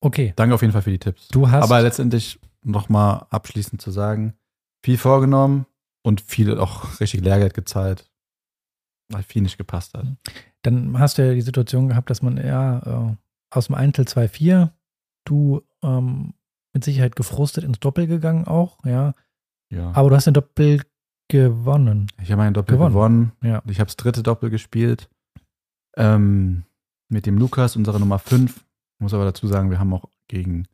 Okay, Danke auf jeden Fall für die Tipps. du hast. Aber letztendlich nochmal abschließend zu sagen, viel vorgenommen und viel auch richtig Lehrgeld gezahlt, weil viel nicht gepasst hat. dann hast du ja die Situation gehabt, dass man ja äh, aus dem Einzel 2-4, du ähm, mit Sicherheit gefrustet ins Doppel gegangen auch, ja. Ja. Aber du hast den Doppel gewonnen. ich habe mein Doppel Gewonnen. gewonnen. Ja. Ich habe das dritte Doppel gespielt. Ähm, mit dem Lukas, unsere Nummer 5. Ich muss aber dazu sagen, wir haben auch gegen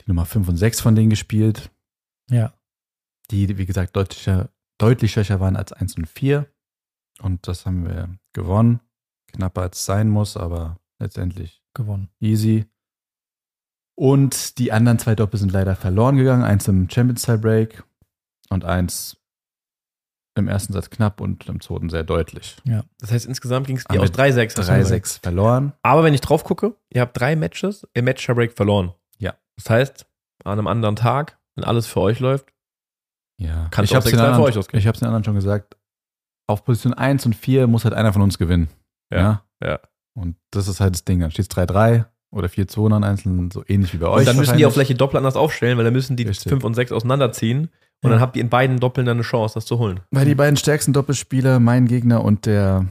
die Nummer 5 und 6 von denen gespielt. Ja. die, wie gesagt, deutlicher, deutlich schwächer waren als 1 und 4. Und das haben wir gewonnen. Knapper als es sein muss, aber letztendlich Gewonnen. easy. Und die anderen zwei Doppel sind leider verloren gegangen. Eins im Champions Tie Break und eins im ersten Satz knapp und im zweiten sehr deutlich. Das heißt, insgesamt ging es dir aus wir 3-6. hast du gesagt. 3-6 verloren. Aber wenn ich drauf gucke, ihr habt drei Matches im Match Break verloren. Ja. Das heißt, an einem anderen Tag, wenn alles für euch läuft, Ja. Kann ich es auch habe es 6-3 den, für anderen- euch ausgehen. ich hab's den anderen schon gesagt. Auf Position 1 und 4 muss halt einer von uns gewinnen. Ja, ja. Und das ist halt das Ding. Dann steht es 3-3 oder 4-2 an Einzelnen, so ähnlich wie bei euch. Und dann müssen die auch vielleicht die Doppel anders aufstellen, weil dann müssen die Richtig. 5 und 6 auseinanderziehen Und Ja. dann habt ihr in beiden Doppeln dann eine Chance, das zu holen. Weil die beiden stärksten Doppelspieler, mein Gegner und der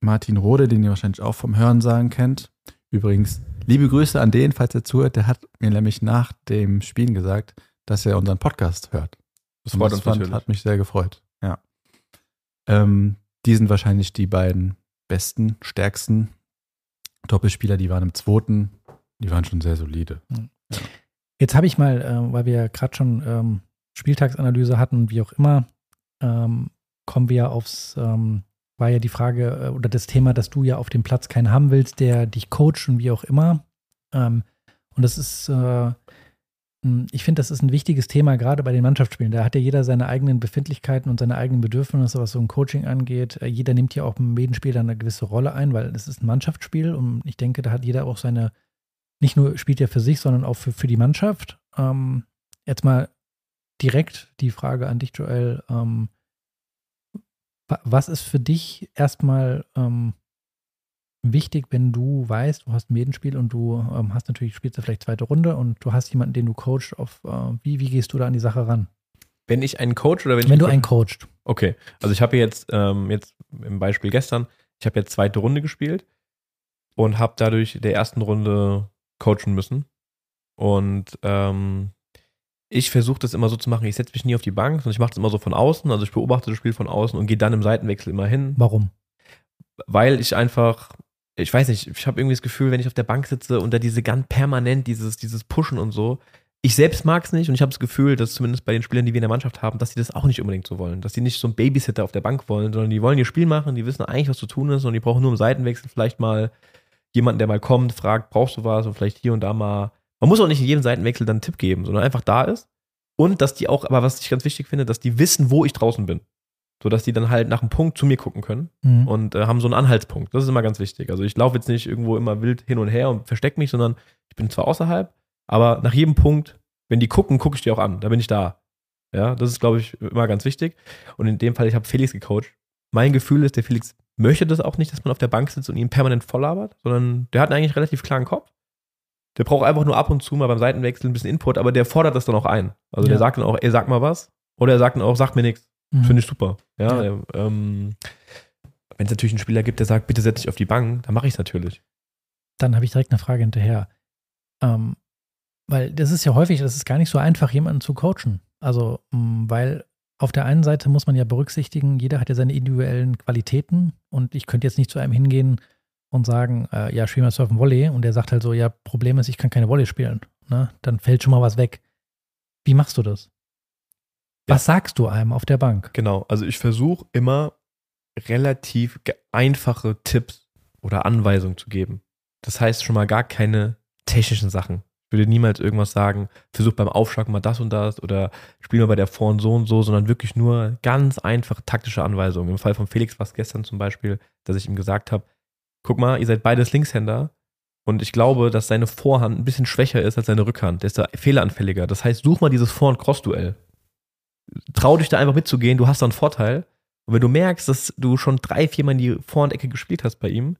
Martin Rode, den ihr wahrscheinlich auch vom Hörensagen kennt. Übrigens, liebe Grüße an den, falls er zuhört. Der hat mir nämlich nach dem Spielen gesagt, dass er unseren Podcast hört. Das Und freut uns fand- natürlich. Hat mich sehr gefreut. Ja. Ähm, die sind wahrscheinlich die beiden besten, stärksten Doppelspieler. Die waren im zweiten. Die waren schon sehr solide. Jetzt habe ich mal, äh, weil wir ja gerade schon ähm, Spieltagsanalyse hatten, wie auch immer, ähm, kommen wir aufs, ähm, war ja die Frage äh, oder das Thema, dass du ja auf dem Platz keinen haben willst, der dich coacht und wie auch immer. Ähm, und das ist, äh, ich finde, das ist ein wichtiges Thema, gerade bei den Mannschaftsspielen. Da hat ja jeder seine eigenen Befindlichkeiten und seine eigenen Bedürfnisse, was so ein Coaching angeht. Äh, jeder nimmt ja auch im jeden Spiel dann eine gewisse Rolle ein, weil es ist ein Mannschaftsspiel und ich denke, da hat jeder auch seine nicht nur spielt er für sich, sondern auch für, für die Mannschaft. Ähm, jetzt mal direkt die Frage an dich, Joel. Ähm, wa- was ist für dich erstmal ähm, wichtig, wenn du weißt, du hast ein Medenspiel und du ähm, hast natürlich, spielst du vielleicht zweite Runde und du hast jemanden, den du coachst, auf äh, wie, wie gehst du da an die Sache ran? Wenn ich einen Coach oder wenn, Wenn ich du einen coachst. Okay, also ich habe jetzt, ähm, jetzt im Beispiel gestern, ich habe jetzt zweite Runde gespielt und habe dadurch der ersten Runde coachen müssen. Und ähm, ich versuche das immer so zu machen, ich setze mich nie auf die Bank, sondern ich mache das immer so von außen. Also ich beobachte das Spiel von außen und gehe dann im Seitenwechsel immer hin, Warum? weil ich einfach, ich weiß nicht, ich habe irgendwie das Gefühl, wenn ich auf der Bank sitze und da diese ganz permanent dieses, dieses Pushen und so, ich selbst mag es nicht und ich habe das Gefühl, dass zumindest bei den Spielern, die wir in der Mannschaft haben, dass die das auch nicht unbedingt so wollen. Dass die nicht so einen Babysitter auf der Bank wollen, sondern die wollen ihr Spiel machen, die wissen eigentlich, was zu tun ist und die brauchen nur im Seitenwechsel vielleicht mal jemanden, der mal kommt, fragt, brauchst du was und vielleicht hier und da mal. Man muss auch nicht in jedem Seitenwechsel dann einen Tipp geben, sondern einfach da ist. Und dass die auch, aber was ich ganz wichtig finde, dass die wissen, wo ich draußen bin. So dass die dann halt nach einem Punkt zu mir gucken können Mhm. und äh, haben so einen Anhaltspunkt. Das ist immer ganz wichtig. Also ich laufe jetzt nicht irgendwo immer wild hin und her und verstecke mich, sondern ich bin zwar außerhalb, aber nach jedem Punkt, wenn die gucken, gucke ich die auch an. Da bin ich da. Ja, das ist, glaube ich, immer ganz wichtig. Und in dem Fall, ich habe Felix gecoacht. Mein Gefühl ist, der Felix möchte das auch nicht, dass man auf der Bank sitzt und ihn permanent volllabert, sondern der hat eigentlich einen relativ klaren Kopf. Der braucht einfach nur ab und zu mal beim Seitenwechsel ein bisschen Input, aber der fordert das dann auch ein. Also der Ja. sagt dann auch, ey, sag mal was. Oder er sagt dann auch, sag mir nichts. Mhm. Finde ich super. Ja, Ja. Ähm, wenn es natürlich einen Spieler gibt, der sagt, bitte setz dich auf die Bank, dann mache ich es natürlich. dann habe ich direkt eine Frage hinterher. Ähm, weil das ist ja häufig, das ist gar nicht so einfach, jemanden zu coachen. Also, mh, weil auf der einen Seite muss man ja berücksichtigen, jeder hat ja seine individuellen Qualitäten und ich könnte jetzt nicht zu einem hingehen und sagen, äh, ja, spiel mal Surfen Volley und der sagt halt so, ja, Problem ist, ich kann keine Volley spielen. Ne? Dann fällt schon mal was weg. Wie machst du das? Ja. Was sagst du einem auf der Bank? Genau. Also ich versuche immer relativ einfache Tipps oder Anweisungen zu geben. Das heißt schon mal gar keine technischen Sachen. Ich würde niemals irgendwas sagen, versuch beim Aufschlag mal das und das oder spiel mal bei der Vorn so und so, sondern wirklich nur ganz einfache taktische Anweisungen. Im Fall von Felix war es gestern zum Beispiel, dass ich ihm gesagt habe, guck mal, ihr seid beides Linkshänder und ich glaube, dass seine Vorhand ein bisschen schwächer ist als seine Rückhand. Der ist da fehleranfälliger. Das heißt, such mal dieses Vor- und Cross-Duell. Trau dich da einfach mitzugehen, du hast da einen Vorteil. Und wenn du merkst, dass du schon drei, viermal in die Vorhandecke gespielt hast bei ihm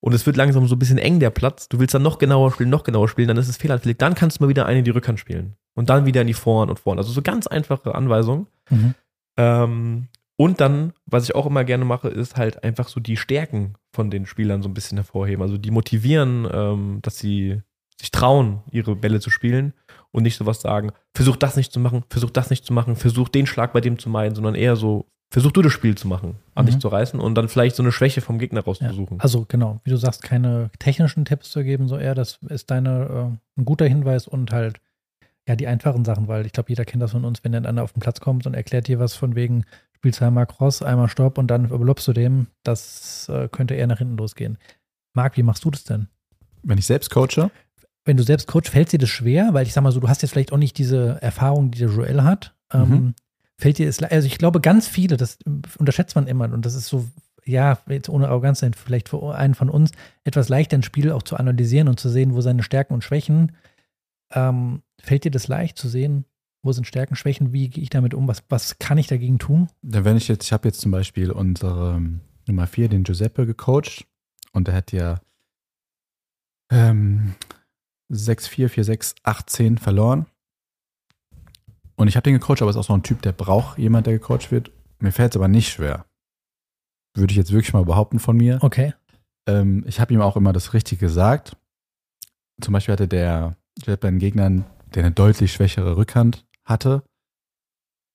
und es wird langsam so ein bisschen eng, der Platz, du willst dann noch genauer spielen, noch genauer spielen, dann ist es fehleranfällig, dann kannst du mal wieder eine in die Rückhand spielen. Und dann wieder in die Vorhand und Vorhand. Also so ganz einfache Anweisungen. Mhm. Ähm, und dann, was ich auch immer gerne mache, ist halt einfach so die Stärken von den Spielern so ein bisschen hervorheben. Also die motivieren, ähm, dass sie sich trauen, ihre Bälle zu spielen und nicht sowas sagen, versuch das nicht zu machen, versuch das nicht zu machen, versuch den Schlag bei dem zu meiden, sondern eher so, versuch du das Spiel zu machen, an Mhm. dich zu reißen und dann vielleicht so eine Schwäche vom Gegner Ja. rauszusuchen. Also genau, wie du sagst, keine technischen Tipps zu geben, so eher, das ist deine äh, ein guter Hinweis und halt ja die einfachen Sachen, weil ich glaube, jeder kennt das von uns, wenn dann einer auf den Platz kommt und erklärt dir was von wegen, spielst einmal Cross, einmal Stopp und dann überlobst du dem, das äh, könnte eher nach hinten losgehen. Marc, wie machst du das denn? Wenn ich selbst coache, Wenn du selbst coach, fällt dir das schwer? Weil ich sag mal so, du hast jetzt vielleicht auch nicht diese Erfahrung, die der Joel hat. Ähm, Mhm. Fällt dir es, also ich glaube, ganz viele, das unterschätzt man immer und das ist so, ja, jetzt ohne Arroganz sein, vielleicht für einen von uns etwas leichter, ein Spiel auch zu analysieren und zu sehen, wo seine Stärken und Schwächen. Ähm, fällt dir das leicht zu sehen, wo sind Stärken, Schwächen, wie gehe ich damit um, was, was kann ich dagegen tun? wenn ich jetzt, ich habe jetzt zum Beispiel unsere ähm, Nummer 4, den Giuseppe, gecoacht und der hat ja ähm, 6-4, 4-6, 8-10 verloren. Und ich habe den gecoacht, aber es ist auch so ein Typ, der braucht jemand, der gecoacht wird. Mir fällt es aber nicht schwer. Würde ich jetzt wirklich mal behaupten von mir. Okay. Ähm, ich habe ihm auch immer das Richtige gesagt. Zum Beispiel hatte der Jet bei den Gegnern, der eine deutlich schwächere Rückhand hatte.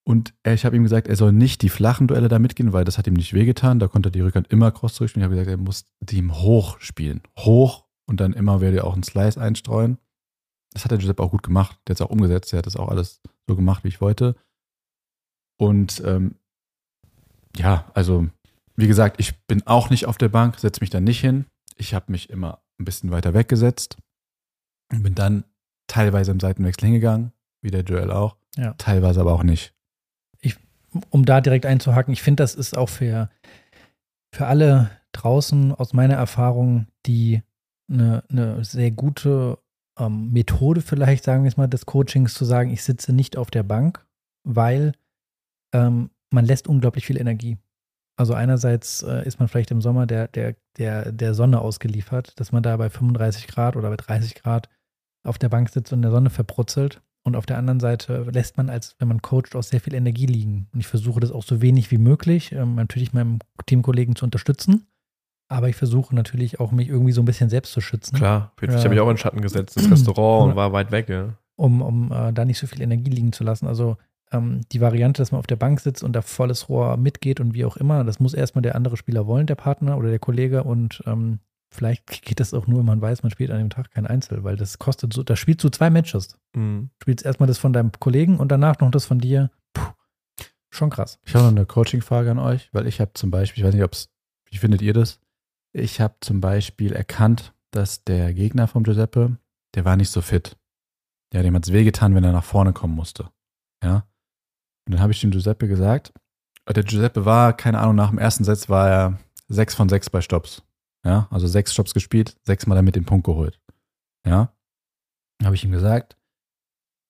Und ich habe ihm gesagt, er soll nicht die flachen Duelle da mitgehen, weil das hat ihm nicht wehgetan. Da konnte er die Rückhand immer cross zurückspielen. Ich habe gesagt, er muss die ihm hoch spielen. Hoch und dann immer werde er auch einen Slice einstreuen. Das hat der Giuseppe auch gut gemacht. Der hat es auch umgesetzt. Der hat das auch alles so gemacht, wie ich wollte. Und ähm, ja, also wie gesagt, ich bin auch nicht auf der Bank, setze mich da nicht hin. Ich habe mich immer ein bisschen weiter weggesetzt und bin dann teilweise im Seitenwechsel hingegangen, wie der Joel auch. Ja. Teilweise aber auch nicht. um da direkt einzuhaken, ich finde, das ist auch für, für alle draußen aus meiner Erfahrung die eine, eine sehr gute ähm, Methode, vielleicht sagen wir es mal, des Coachings zu sagen, ich sitze nicht auf der Bank, weil ähm, man lässt unglaublich viel Energie. Also einerseits äh, ist man vielleicht im Sommer der, der, der, der Sonne ausgeliefert, dass man da bei 35 Grad oder bei 30 Grad auf der Bank sitzt und in der Sonne verbrutzelt. Und auf der anderen Seite lässt man, als wenn man coacht, auch sehr viel Energie liegen. Und ich versuche das auch so wenig wie möglich, ähm, natürlich meinem Teamkollegen zu unterstützen. Aber ich versuche natürlich auch, mich irgendwie so ein bisschen selbst zu schützen, Klar, ich habe mich auch in den Schatten gesetzt, ins Restaurant und war weit weg, ja. um, um äh, da nicht so viel Energie liegen zu lassen. Also ähm, die Variante, dass man auf der Bank sitzt und da volles Rohr mitgeht und wie auch immer, das muss erstmal der andere Spieler wollen, der Partner oder der Kollege. Und ähm, vielleicht geht das auch nur, wenn man weiß, man spielt an dem Tag kein Einzel, weil das kostet so, da spielst du zwei Matches. Mhm. Du spielst erstmal das von deinem Kollegen und danach noch das von dir. Puh, schon krass. Ich habe noch eine Coaching-Frage an euch, weil ich habe zum Beispiel, ich weiß nicht, ob es, wie findet ihr das? Ich habe zum Beispiel erkannt, dass der Gegner vom Giuseppe, der war nicht so fit. Ja, dem hat es wehgetan, wenn er nach vorne kommen musste. Ja. Und dann habe ich dem Giuseppe gesagt, äh, der Giuseppe war, keine Ahnung, nach dem ersten Satz war er sechs von sechs bei Stops. Ja, also sechs Stops gespielt, sechsmal damit den Punkt geholt. Ja. Habe ich ihm gesagt,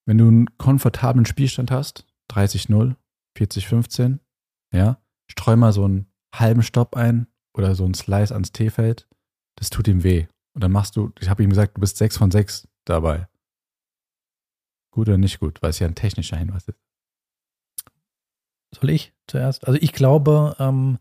wenn du einen komfortablen Spielstand hast, 30-0, 40-15, ja, streu mal so einen halben Stopp ein oder so einen Slice ans T-Feld, das tut ihm weh. Und dann machst du, ich habe ihm gesagt, du bist sechs von sechs dabei. Gut oder nicht gut, weil es ja ein technischer Hinweis ist. Soll ich zuerst? Also ich glaube, ähm,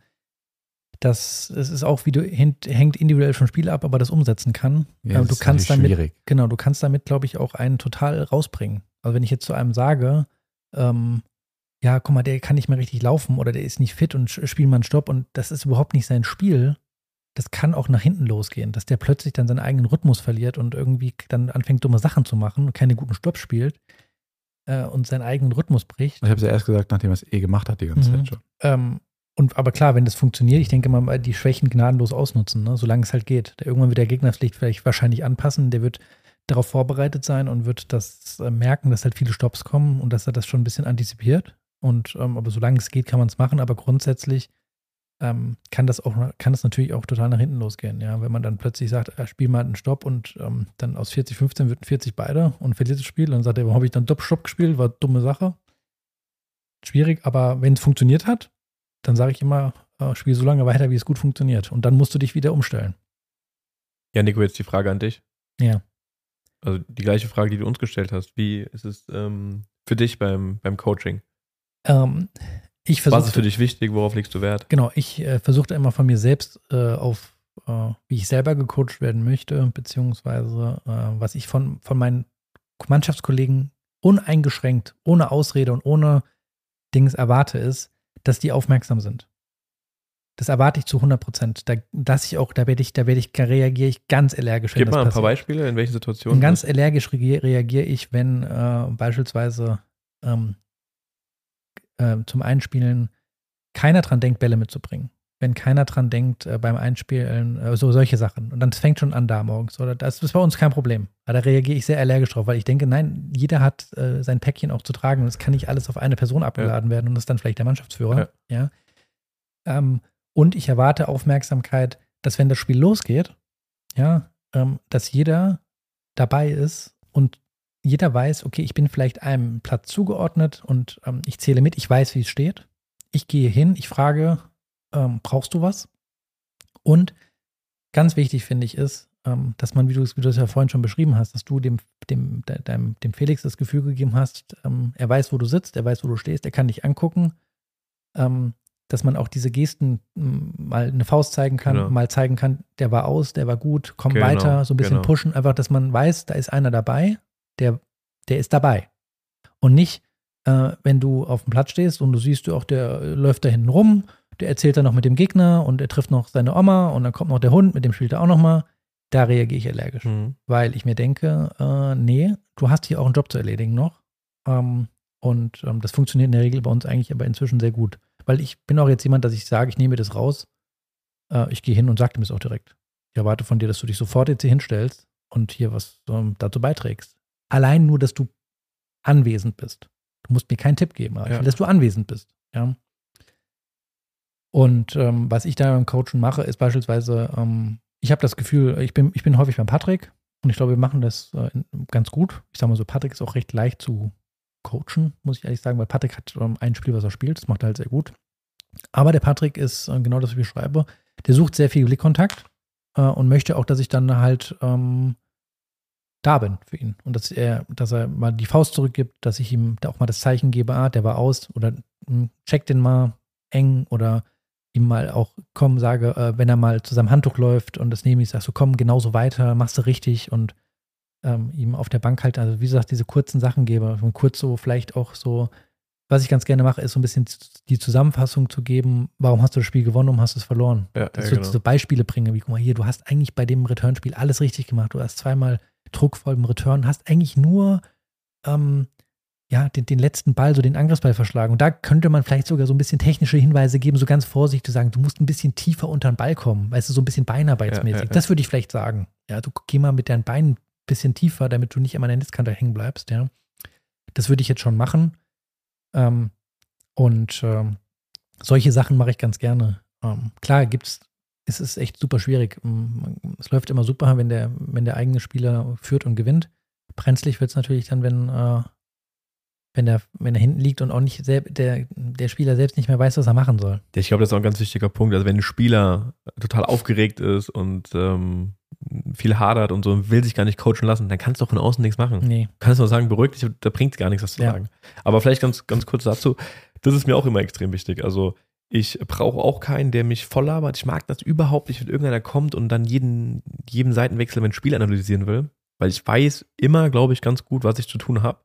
dass es ist auch, wie du hängt, hängt individuell vom Spiel ab, aber das umsetzen kann. Ja, Ähm, das du ist kannst damit, schwierig. genau, du kannst damit, glaube ich, auch einen total rausbringen. Also wenn ich jetzt zu einem sage, ähm, ja, guck mal, der kann nicht mehr richtig laufen oder der ist nicht fit und spielt mal einen Stopp und das ist überhaupt nicht sein Spiel, das kann auch nach hinten losgehen, dass der plötzlich dann seinen eigenen Rhythmus verliert und irgendwie dann anfängt, dumme Sachen zu machen und keine guten Stopp spielt äh, und seinen eigenen Rhythmus bricht. Ich habe es ja erst gesagt, nachdem er es eh gemacht hat die ganze Mhm. Zeit schon. Ähm, und aber klar, wenn das funktioniert, ich denke mal, die Schwächen gnadenlos ausnutzen, ne? solange es halt geht. Der, irgendwann wird der Gegner vielleicht, vielleicht wahrscheinlich anpassen, der wird darauf vorbereitet sein und wird das äh, merken, dass halt viele Stops kommen und dass er das schon ein bisschen antizipiert. Und ähm, aber solange es geht, kann man es machen, aber grundsätzlich ähm, kann das auch kann das natürlich auch total nach hinten losgehen, ja. Wenn man dann plötzlich sagt, äh, spiel mal einen Stopp und ähm, dann aus 40, 15 wird ein 40 beide und verliert das Spiel, dann sagt er, warum habe ich dann Doppelstopp gespielt? War dumme Sache. Schwierig, aber wenn es funktioniert hat, dann sage ich immer, äh, spiel so lange weiter, wie es gut funktioniert. Und dann musst du dich wieder umstellen. Ja, Nico, jetzt die Frage an dich. Ja. Also die gleiche Frage, die du uns gestellt hast. Wie ist es ähm, für dich beim, beim Coaching? Ähm, ich Was ist für dich wichtig? Worauf legst du Wert? Genau, ich äh, versuchte immer von mir selbst äh, auf, äh, wie ich selber gecoacht werden möchte, beziehungsweise äh, was ich von, von meinen Mannschaftskollegen uneingeschränkt, ohne Ausrede und ohne Dings erwarte, ist, dass die aufmerksam sind. Das erwarte ich zu 100 Prozent. Da, dass ich auch, da werde ich, da werde ich, reagiere ich ganz allergisch. Gib mal ein paar passiert. Beispiele, in welchen Situationen. Und ganz allergisch reagier- reagiere ich, wenn äh, beispielsweise ähm, äh, zum Einspielen keiner dran denkt, Bälle mitzubringen. Wenn keiner dran denkt, äh, beim Einspielen, äh, so solche Sachen. Und dann fängt schon an da morgens. Oder das ist bei uns kein Problem. Aber da reagiere ich sehr allergisch drauf, weil ich denke, nein, jeder hat äh, sein Päckchen auch zu tragen und es kann nicht alles auf eine Person abgeladen werden und das ist dann vielleicht der Mannschaftsführer. Ja. Ähm, und ich erwarte Aufmerksamkeit, dass wenn das Spiel losgeht, ja, ähm, dass jeder dabei ist und jeder weiß, okay, ich bin vielleicht einem Platz zugeordnet und ähm, ich zähle mit, ich weiß, wie es steht. Ich gehe hin, ich frage, ähm, brauchst du was? Und ganz wichtig finde ich ist, ähm, dass man, wie du, es- wie du es ja vorhin schon beschrieben hast, dass du dem, dem, de- deinem, dem Felix das Gefühl gegeben hast, ähm, er weiß, wo du sitzt, er weiß, wo du stehst, er kann dich angucken, ähm, dass man auch diese Gesten m, mal eine Faust zeigen kann, Genau. mal zeigen kann, der war aus, der war gut, komm Genau, weiter, so ein bisschen genau. pushen, einfach, dass man weiß, da ist einer dabei, der, der ist dabei. Und nicht, äh, wenn du auf dem Platz stehst und du siehst du auch, der äh, läuft da hinten rum, der erzählt dann noch mit dem Gegner und er trifft noch seine Oma und dann kommt noch der Hund, mit dem spielt er auch noch mal. Da reagiere ich allergisch, Mhm. weil ich mir denke, äh, nee, du hast hier auch einen Job zu erledigen noch. Ähm, und ähm, das funktioniert in der Regel bei uns eigentlich aber inzwischen sehr gut. Weil ich bin auch jetzt jemand, dass ich sage, ich nehme mir das raus. Äh, ich gehe hin und sage dem es auch direkt. Ich erwarte von dir, dass du dich sofort jetzt hier hinstellst und hier was ähm, dazu beiträgst. Allein nur, dass du anwesend bist. Du musst mir keinen Tipp geben, aber ich Ja. will, dass du anwesend bist. Ja. Und ähm, was ich da beim Coachen mache, ist beispielsweise, ähm, ich habe das Gefühl, ich bin, ich bin häufig beim Patrick und ich glaube, wir machen das äh, ganz gut. Ich sage mal so, Patrick ist auch recht leicht zu coachen, muss ich ehrlich sagen, weil Patrick hat ähm, ein Spiel, was er spielt, das macht er halt sehr gut. Aber der Patrick ist äh, genau das, was ich beschreibe. Der sucht sehr viel Blickkontakt äh, und möchte auch, dass ich dann halt ähm, da bin für ihn. Und dass er, dass er mal die Faust zurückgibt, dass ich ihm da auch mal das Zeichen gebe, ah, der war aus oder mh, check den mal eng oder ihm mal auch komm, sage, äh, wenn er mal zu seinem Handtuch läuft und das nehme ich, sagst du, komm, genauso weiter, machst du richtig und ähm, ihm auf der Bank halt, also wie gesagt, diese kurzen Sachen gebe und kurz so vielleicht auch so, was ich ganz gerne mache, ist so ein bisschen die Zusammenfassung zu geben, warum hast du das Spiel gewonnen, warum hast du es verloren. Ja, Dass ja, ich genau. so, so Beispiele bringe, wie guck mal hier, du hast eigentlich bei dem Returnspiel alles richtig gemacht. Du hast zweimal druckvoll im Return, hast eigentlich nur ähm, ja, den, den letzten Ball, so den Angriffsball verschlagen. Und da könnte man vielleicht sogar so ein bisschen technische Hinweise geben, so ganz vorsichtig zu sagen, du musst ein bisschen tiefer unter den Ball kommen, weißt du, so ein bisschen beinarbeitsmäßig. Ja, ja. Das würde ich vielleicht sagen. Ja, du geh mal mit deinen Beinen ein bisschen tiefer, damit du nicht immer an der Netzkante hängen bleibst, ja. Das würde ich jetzt schon machen. Ähm, und ähm, solche Sachen mache ich ganz gerne. Ähm, klar, gibt's, es ist echt super schwierig. Ähm, Es läuft immer super, wenn der, wenn der eigene Spieler führt und gewinnt. Brenzlig wird es natürlich dann, wenn, äh, wenn, der, wenn er hinten liegt und auch nicht selb, der, der Spieler selbst nicht mehr weiß, was er machen soll. Ich glaube, das ist auch ein ganz wichtiger Punkt. Also wenn ein Spieler total aufgeregt ist und ähm, viel hadert und so und will sich gar nicht coachen lassen, dann kannst du auch von außen nichts machen. Nee. Du kannst nur sagen, beruhig dich, da bringt gar nichts, das zu Ja. sagen. Aber vielleicht ganz, ganz kurz dazu, das ist mir auch immer extrem wichtig. Also ich brauche auch keinen, der mich voll labert. Ich mag das überhaupt nicht, wenn irgendeiner kommt und dann jeden, jeden Seitenwechsel mein Spiel analysieren will. Weil ich weiß immer, glaube ich, ganz gut, was ich zu tun habe.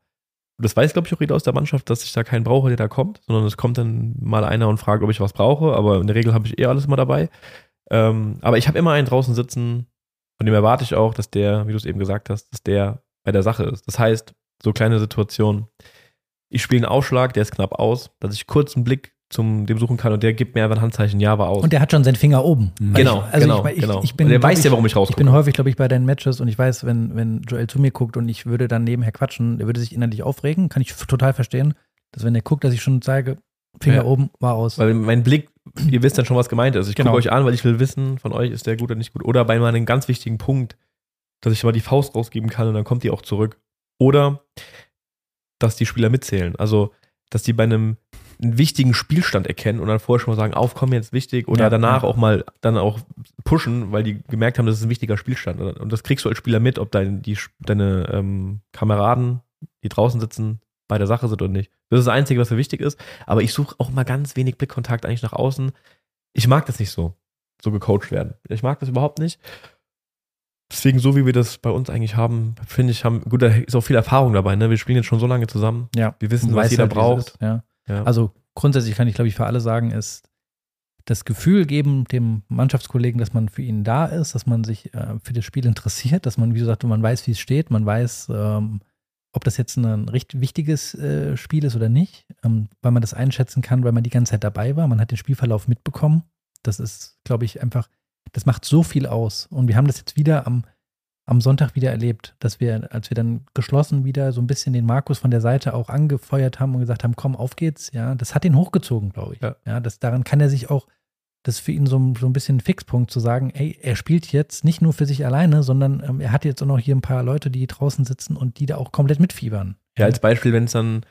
Und das weiß, glaube ich, auch jeder aus der Mannschaft, dass ich da keinen brauche, der da kommt, sondern es kommt dann mal einer und fragt, ob ich was brauche, aber in der Regel habe ich eh alles immer dabei. Ähm, aber ich habe immer einen draußen sitzen, von dem erwarte ich auch, dass der, wie du es eben gesagt hast, dass der bei der Sache ist. Das heißt, so kleine Situationen, ich spiele einen Ausschlag, der ist knapp aus, dass ich kurz einen Blick zum dem suchen kann und der gibt mir einfach ein Handzeichen, ja, war aus. Und der hat schon seinen Finger oben. Mhm. Weil genau, ich, also genau, ich, ich, genau. ich bin, der weiß ja, warum ich Ich rausgucke. bin häufig, glaube ich, bei deinen Matches und ich weiß, wenn, wenn Joel zu mir guckt und ich würde dann nebenher quatschen, der würde sich innerlich aufregen, kann ich total verstehen. Dass wenn er guckt, dass ich schon zeige, Finger Ja. oben, war aus. Weil mein Blick, ihr wisst dann schon, was gemeint ist. Ich Genau. gucke euch an, weil ich will wissen, von euch ist der gut oder nicht gut. Oder bei meinem ganz wichtigen Punkt, dass ich mal die Faust rausgeben kann und dann kommt die auch zurück. Oder dass die Spieler mitzählen. Also, dass die bei einem einen wichtigen Spielstand erkennen und dann vorher schon mal sagen, auf, komm jetzt wichtig oder Ja, danach ja. auch mal dann auch pushen, weil die gemerkt haben, das ist ein wichtiger Spielstand. Und das kriegst du als Spieler mit, ob dein, die, deine ähm, Kameraden, die draußen sitzen, bei der Sache sind oder nicht. Das ist das Einzige, was mir wichtig ist. Aber ich suche auch mal ganz wenig Blickkontakt eigentlich nach außen. Ich mag das nicht so, so gecoacht werden. Ich mag das überhaupt nicht. Deswegen, so wie wir das bei uns eigentlich haben, finde ich, haben, gut, da ist auch viel Erfahrung dabei, ne? Wir spielen jetzt schon so lange zusammen. ja. Wir wissen, was jeder halt, braucht. Ja. Ja. Also grundsätzlich kann ich, glaube ich, für alle sagen, ist das Gefühl geben dem Mannschaftskollegen, dass man für ihn da ist, dass man sich äh, für das Spiel interessiert, dass man, wie gesagt, man weiß, wie es steht, man weiß, ähm, ob das jetzt ein recht wichtiges äh, Spiel ist oder nicht, ähm, weil man das einschätzen kann, weil man die ganze Zeit dabei war. Man hat den Spielverlauf mitbekommen. Das ist, glaube ich, einfach, das macht so viel aus. Und wir haben das jetzt wieder am, am Sonntag wieder erlebt, dass wir, als wir dann geschlossen wieder so ein bisschen den Markus von der Seite auch angefeuert haben und gesagt haben, komm, auf geht's, ja, das hat ihn hochgezogen, glaube ich. Ja. das, daran kann er sich auch, das ist für ihn so, ein- so ein bisschen ein Fixpunkt zu sagen, ey, er spielt jetzt nicht nur für sich alleine, sondern ähm, er hat jetzt auch noch hier ein paar Leute, die draußen sitzen und die da auch komplett mitfiebern. Ja, als Beispiel, wenn es dann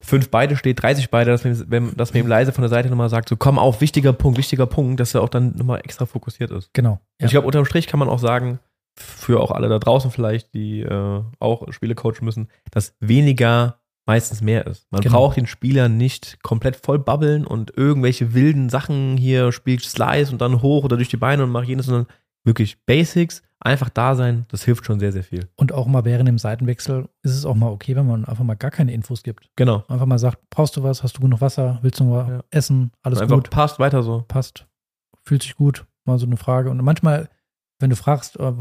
fünf beide steht, 30 beide, dass man, wenn, dass man ihm leise von der Seite nochmal sagt, so komm auf, wichtiger Punkt, wichtiger Punkt, dass er auch dann nochmal extra fokussiert ist. Genau. Und ich glaube, unterm Strich kann man auch sagen, für auch alle da draußen vielleicht, die äh, auch Spiele coachen müssen, dass weniger meistens mehr ist. Man Genau. braucht den Spieler nicht komplett voll babbeln und irgendwelche wilden Sachen hier spielt Slice und dann hoch oder durch die Beine und mach jenes, sondern wirklich Basics, einfach da sein, das hilft schon sehr, sehr viel. Und auch mal während dem Seitenwechsel ist es auch mal okay, wenn man einfach mal gar keine Infos gibt. Genau. Einfach mal sagt, brauchst du was, hast du genug Wasser, willst du noch Ja. essen, alles einfach gut, passt weiter so. passt, fühlt sich gut, mal so eine Frage. Und manchmal, wenn du fragst, äh,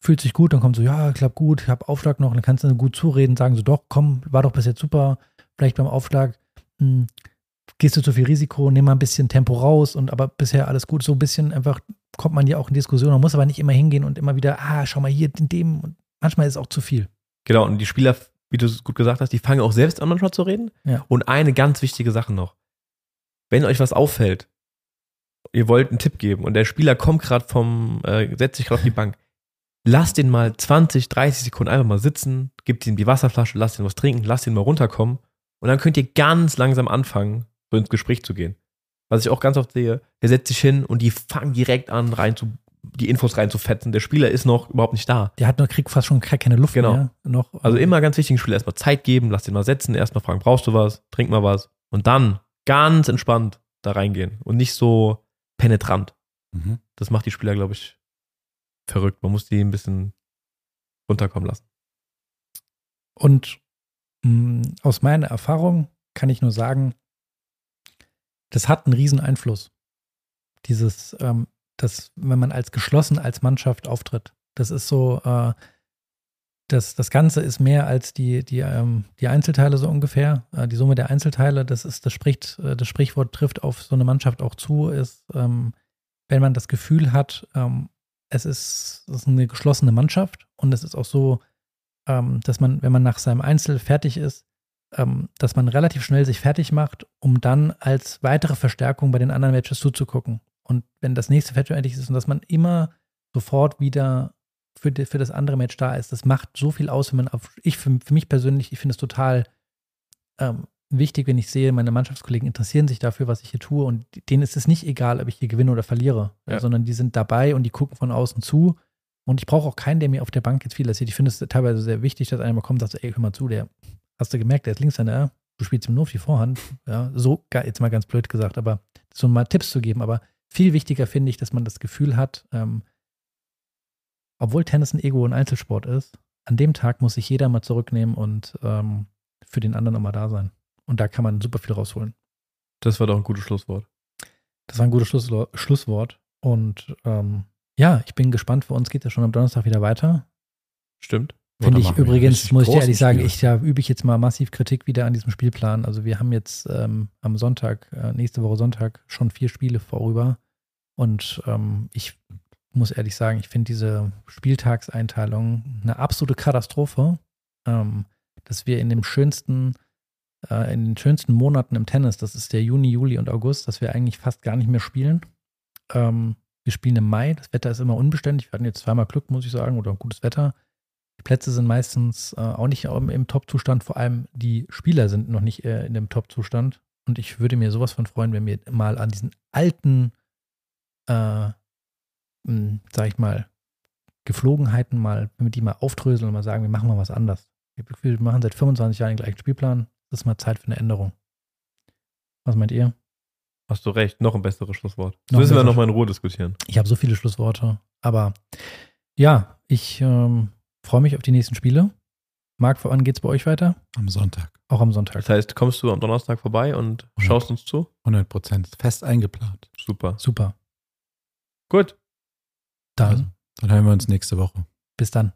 fühlt sich gut, dann kommt so, ja, klappt gut, ich habe Aufschlag noch, dann kannst du gut zureden, sagen so, doch, komm, war doch bis jetzt super, vielleicht beim Aufschlag, hm, gehst du zu viel Risiko, nimm mal ein bisschen Tempo raus und aber bisher alles gut, so ein bisschen einfach kommt man ja auch in Diskussion, man muss aber nicht immer hingehen und immer wieder, ah, schau mal hier in dem und manchmal ist es auch zu viel. Genau, und die Spieler, wie du es gut gesagt hast, die fangen auch selbst an, manchmal zu reden. Ja. Und eine ganz wichtige Sache noch. Wenn euch was auffällt, ihr wollt einen Tipp geben und der Spieler kommt gerade vom, äh, setzt sich gerade auf die Bank, lasst den mal 20, 30 Sekunden einfach mal sitzen, gebt ihm die Wasserflasche, lasst ihn was trinken, lasst ihn mal runterkommen und dann könnt ihr ganz langsam anfangen, so ins Gespräch zu gehen. Was ich auch ganz oft sehe, der setzt sich hin und die fangen direkt an, rein zu, die Infos reinzufetzen. Der Spieler ist noch überhaupt nicht da. Der hat noch, kriegt fast schon keine Luft Genau. mehr. Noch, Also immer ganz wichtig, dem Spieler erstmal Zeit geben, lass den mal setzen, erstmal fragen, brauchst du was, trink mal was und dann ganz entspannt da reingehen und nicht so penetrant. Mhm. Das macht die Spieler, glaube ich, verrückt. Man muss die ein bisschen runterkommen lassen. Und mh, aus meiner Erfahrung kann ich nur sagen, das hat einen riesen Einfluss. Dieses, ähm, das, wenn man als geschlossen als Mannschaft auftritt. Das ist so, äh, das, das Ganze ist mehr als die, die, ähm, die Einzelteile so ungefähr. Äh, die Summe der Einzelteile, das ist, das spricht, äh, das Sprichwort trifft auf so eine Mannschaft auch zu, ist, ähm, wenn man das Gefühl hat, ähm, es ist, es ist eine geschlossene Mannschaft und es ist auch so, ähm, dass man, wenn man nach seinem Einzel fertig ist, ähm, dass man relativ schnell sich fertig macht, um dann als weitere Verstärkung bei den anderen Matches zuzugucken. Und wenn das nächste Match fertig ist und dass man immer sofort wieder für, die, für das andere Match da ist, das macht so viel aus, wenn man auf, ich für, für mich persönlich, ich finde es total ähm, wichtig, wenn ich sehe, meine Mannschaftskollegen interessieren sich dafür, was ich hier tue und denen ist es nicht egal, ob ich hier gewinne oder verliere, Ja. sondern die sind dabei und die gucken von außen zu und ich brauche auch keinen, der mir auf der Bank jetzt viel erzählt. Ich finde es teilweise sehr wichtig, dass einer mal kommt und sagt, ey, hör mal zu, der, hast du gemerkt, der ist Linkshänder, du spielst ihm nur auf die Vorhand. Ja, so, jetzt mal ganz blöd gesagt, aber so mal Tipps zu geben. Aber viel wichtiger finde ich, dass man das Gefühl hat, ähm, obwohl Tennis ein Ego- und Einzelsport ist, an dem Tag muss sich jeder mal zurücknehmen und ähm, für den anderen immer da sein. Und da kann man super viel rausholen. Das war doch ein gutes Schlusswort. Das war ein gutes Schlusslo- Schlusswort. Und ähm, ja, ich bin gespannt. Für uns geht es schon am Donnerstag wieder weiter. Stimmt. Finde ich übrigens, muss ich dir ehrlich sagen, Spiel. ich, da übe ich jetzt mal massiv Kritik wieder an diesem Spielplan. Also wir haben jetzt ähm, am Sonntag, äh, nächste Woche Sonntag, schon vier Spiele vorüber. Und ähm, ich muss ehrlich sagen, ich finde diese Spieltagseinteilung eine absolute Katastrophe, ähm, dass wir in dem schönsten, äh, in den schönsten Monaten im Tennis, das ist der Juni, Juli und August, dass wir eigentlich fast gar nicht mehr spielen. Ähm, wir spielen im Mai, das Wetter ist immer unbeständig. Wir hatten jetzt zweimal Glück, muss ich sagen, oder gutes Wetter. Die Plätze sind meistens äh, auch nicht im, im Top-Zustand, vor allem die Spieler sind noch nicht äh, in dem Top-Zustand. Und ich würde mir sowas von freuen, wenn wir mal an diesen alten, äh, sag ich mal, Geflogenheiten mal, wenn wir die mal aufdröseln und mal sagen, wir machen mal was anders. Ich habe das Gefühl, wir machen seit 25 Jahren den gleichen Spielplan. Das ist mal Zeit für eine Änderung. Was meint ihr? Hast du recht, noch ein besseres Schlusswort. Das müssen wir nochmal in Ruhe diskutieren. Ich habe so viele Schlussworte. Aber ja, ich ähm, freue mich auf die nächsten Spiele. Marc, wann geht's bei euch weiter? Am Sonntag. Auch am Sonntag. Das heißt, kommst du am Donnerstag vorbei und schaust uns zu? 100 Prozent. Fest eingeplant. Super. Super. Gut. Dann Also, dann hören wir uns nächste Woche. bis dann.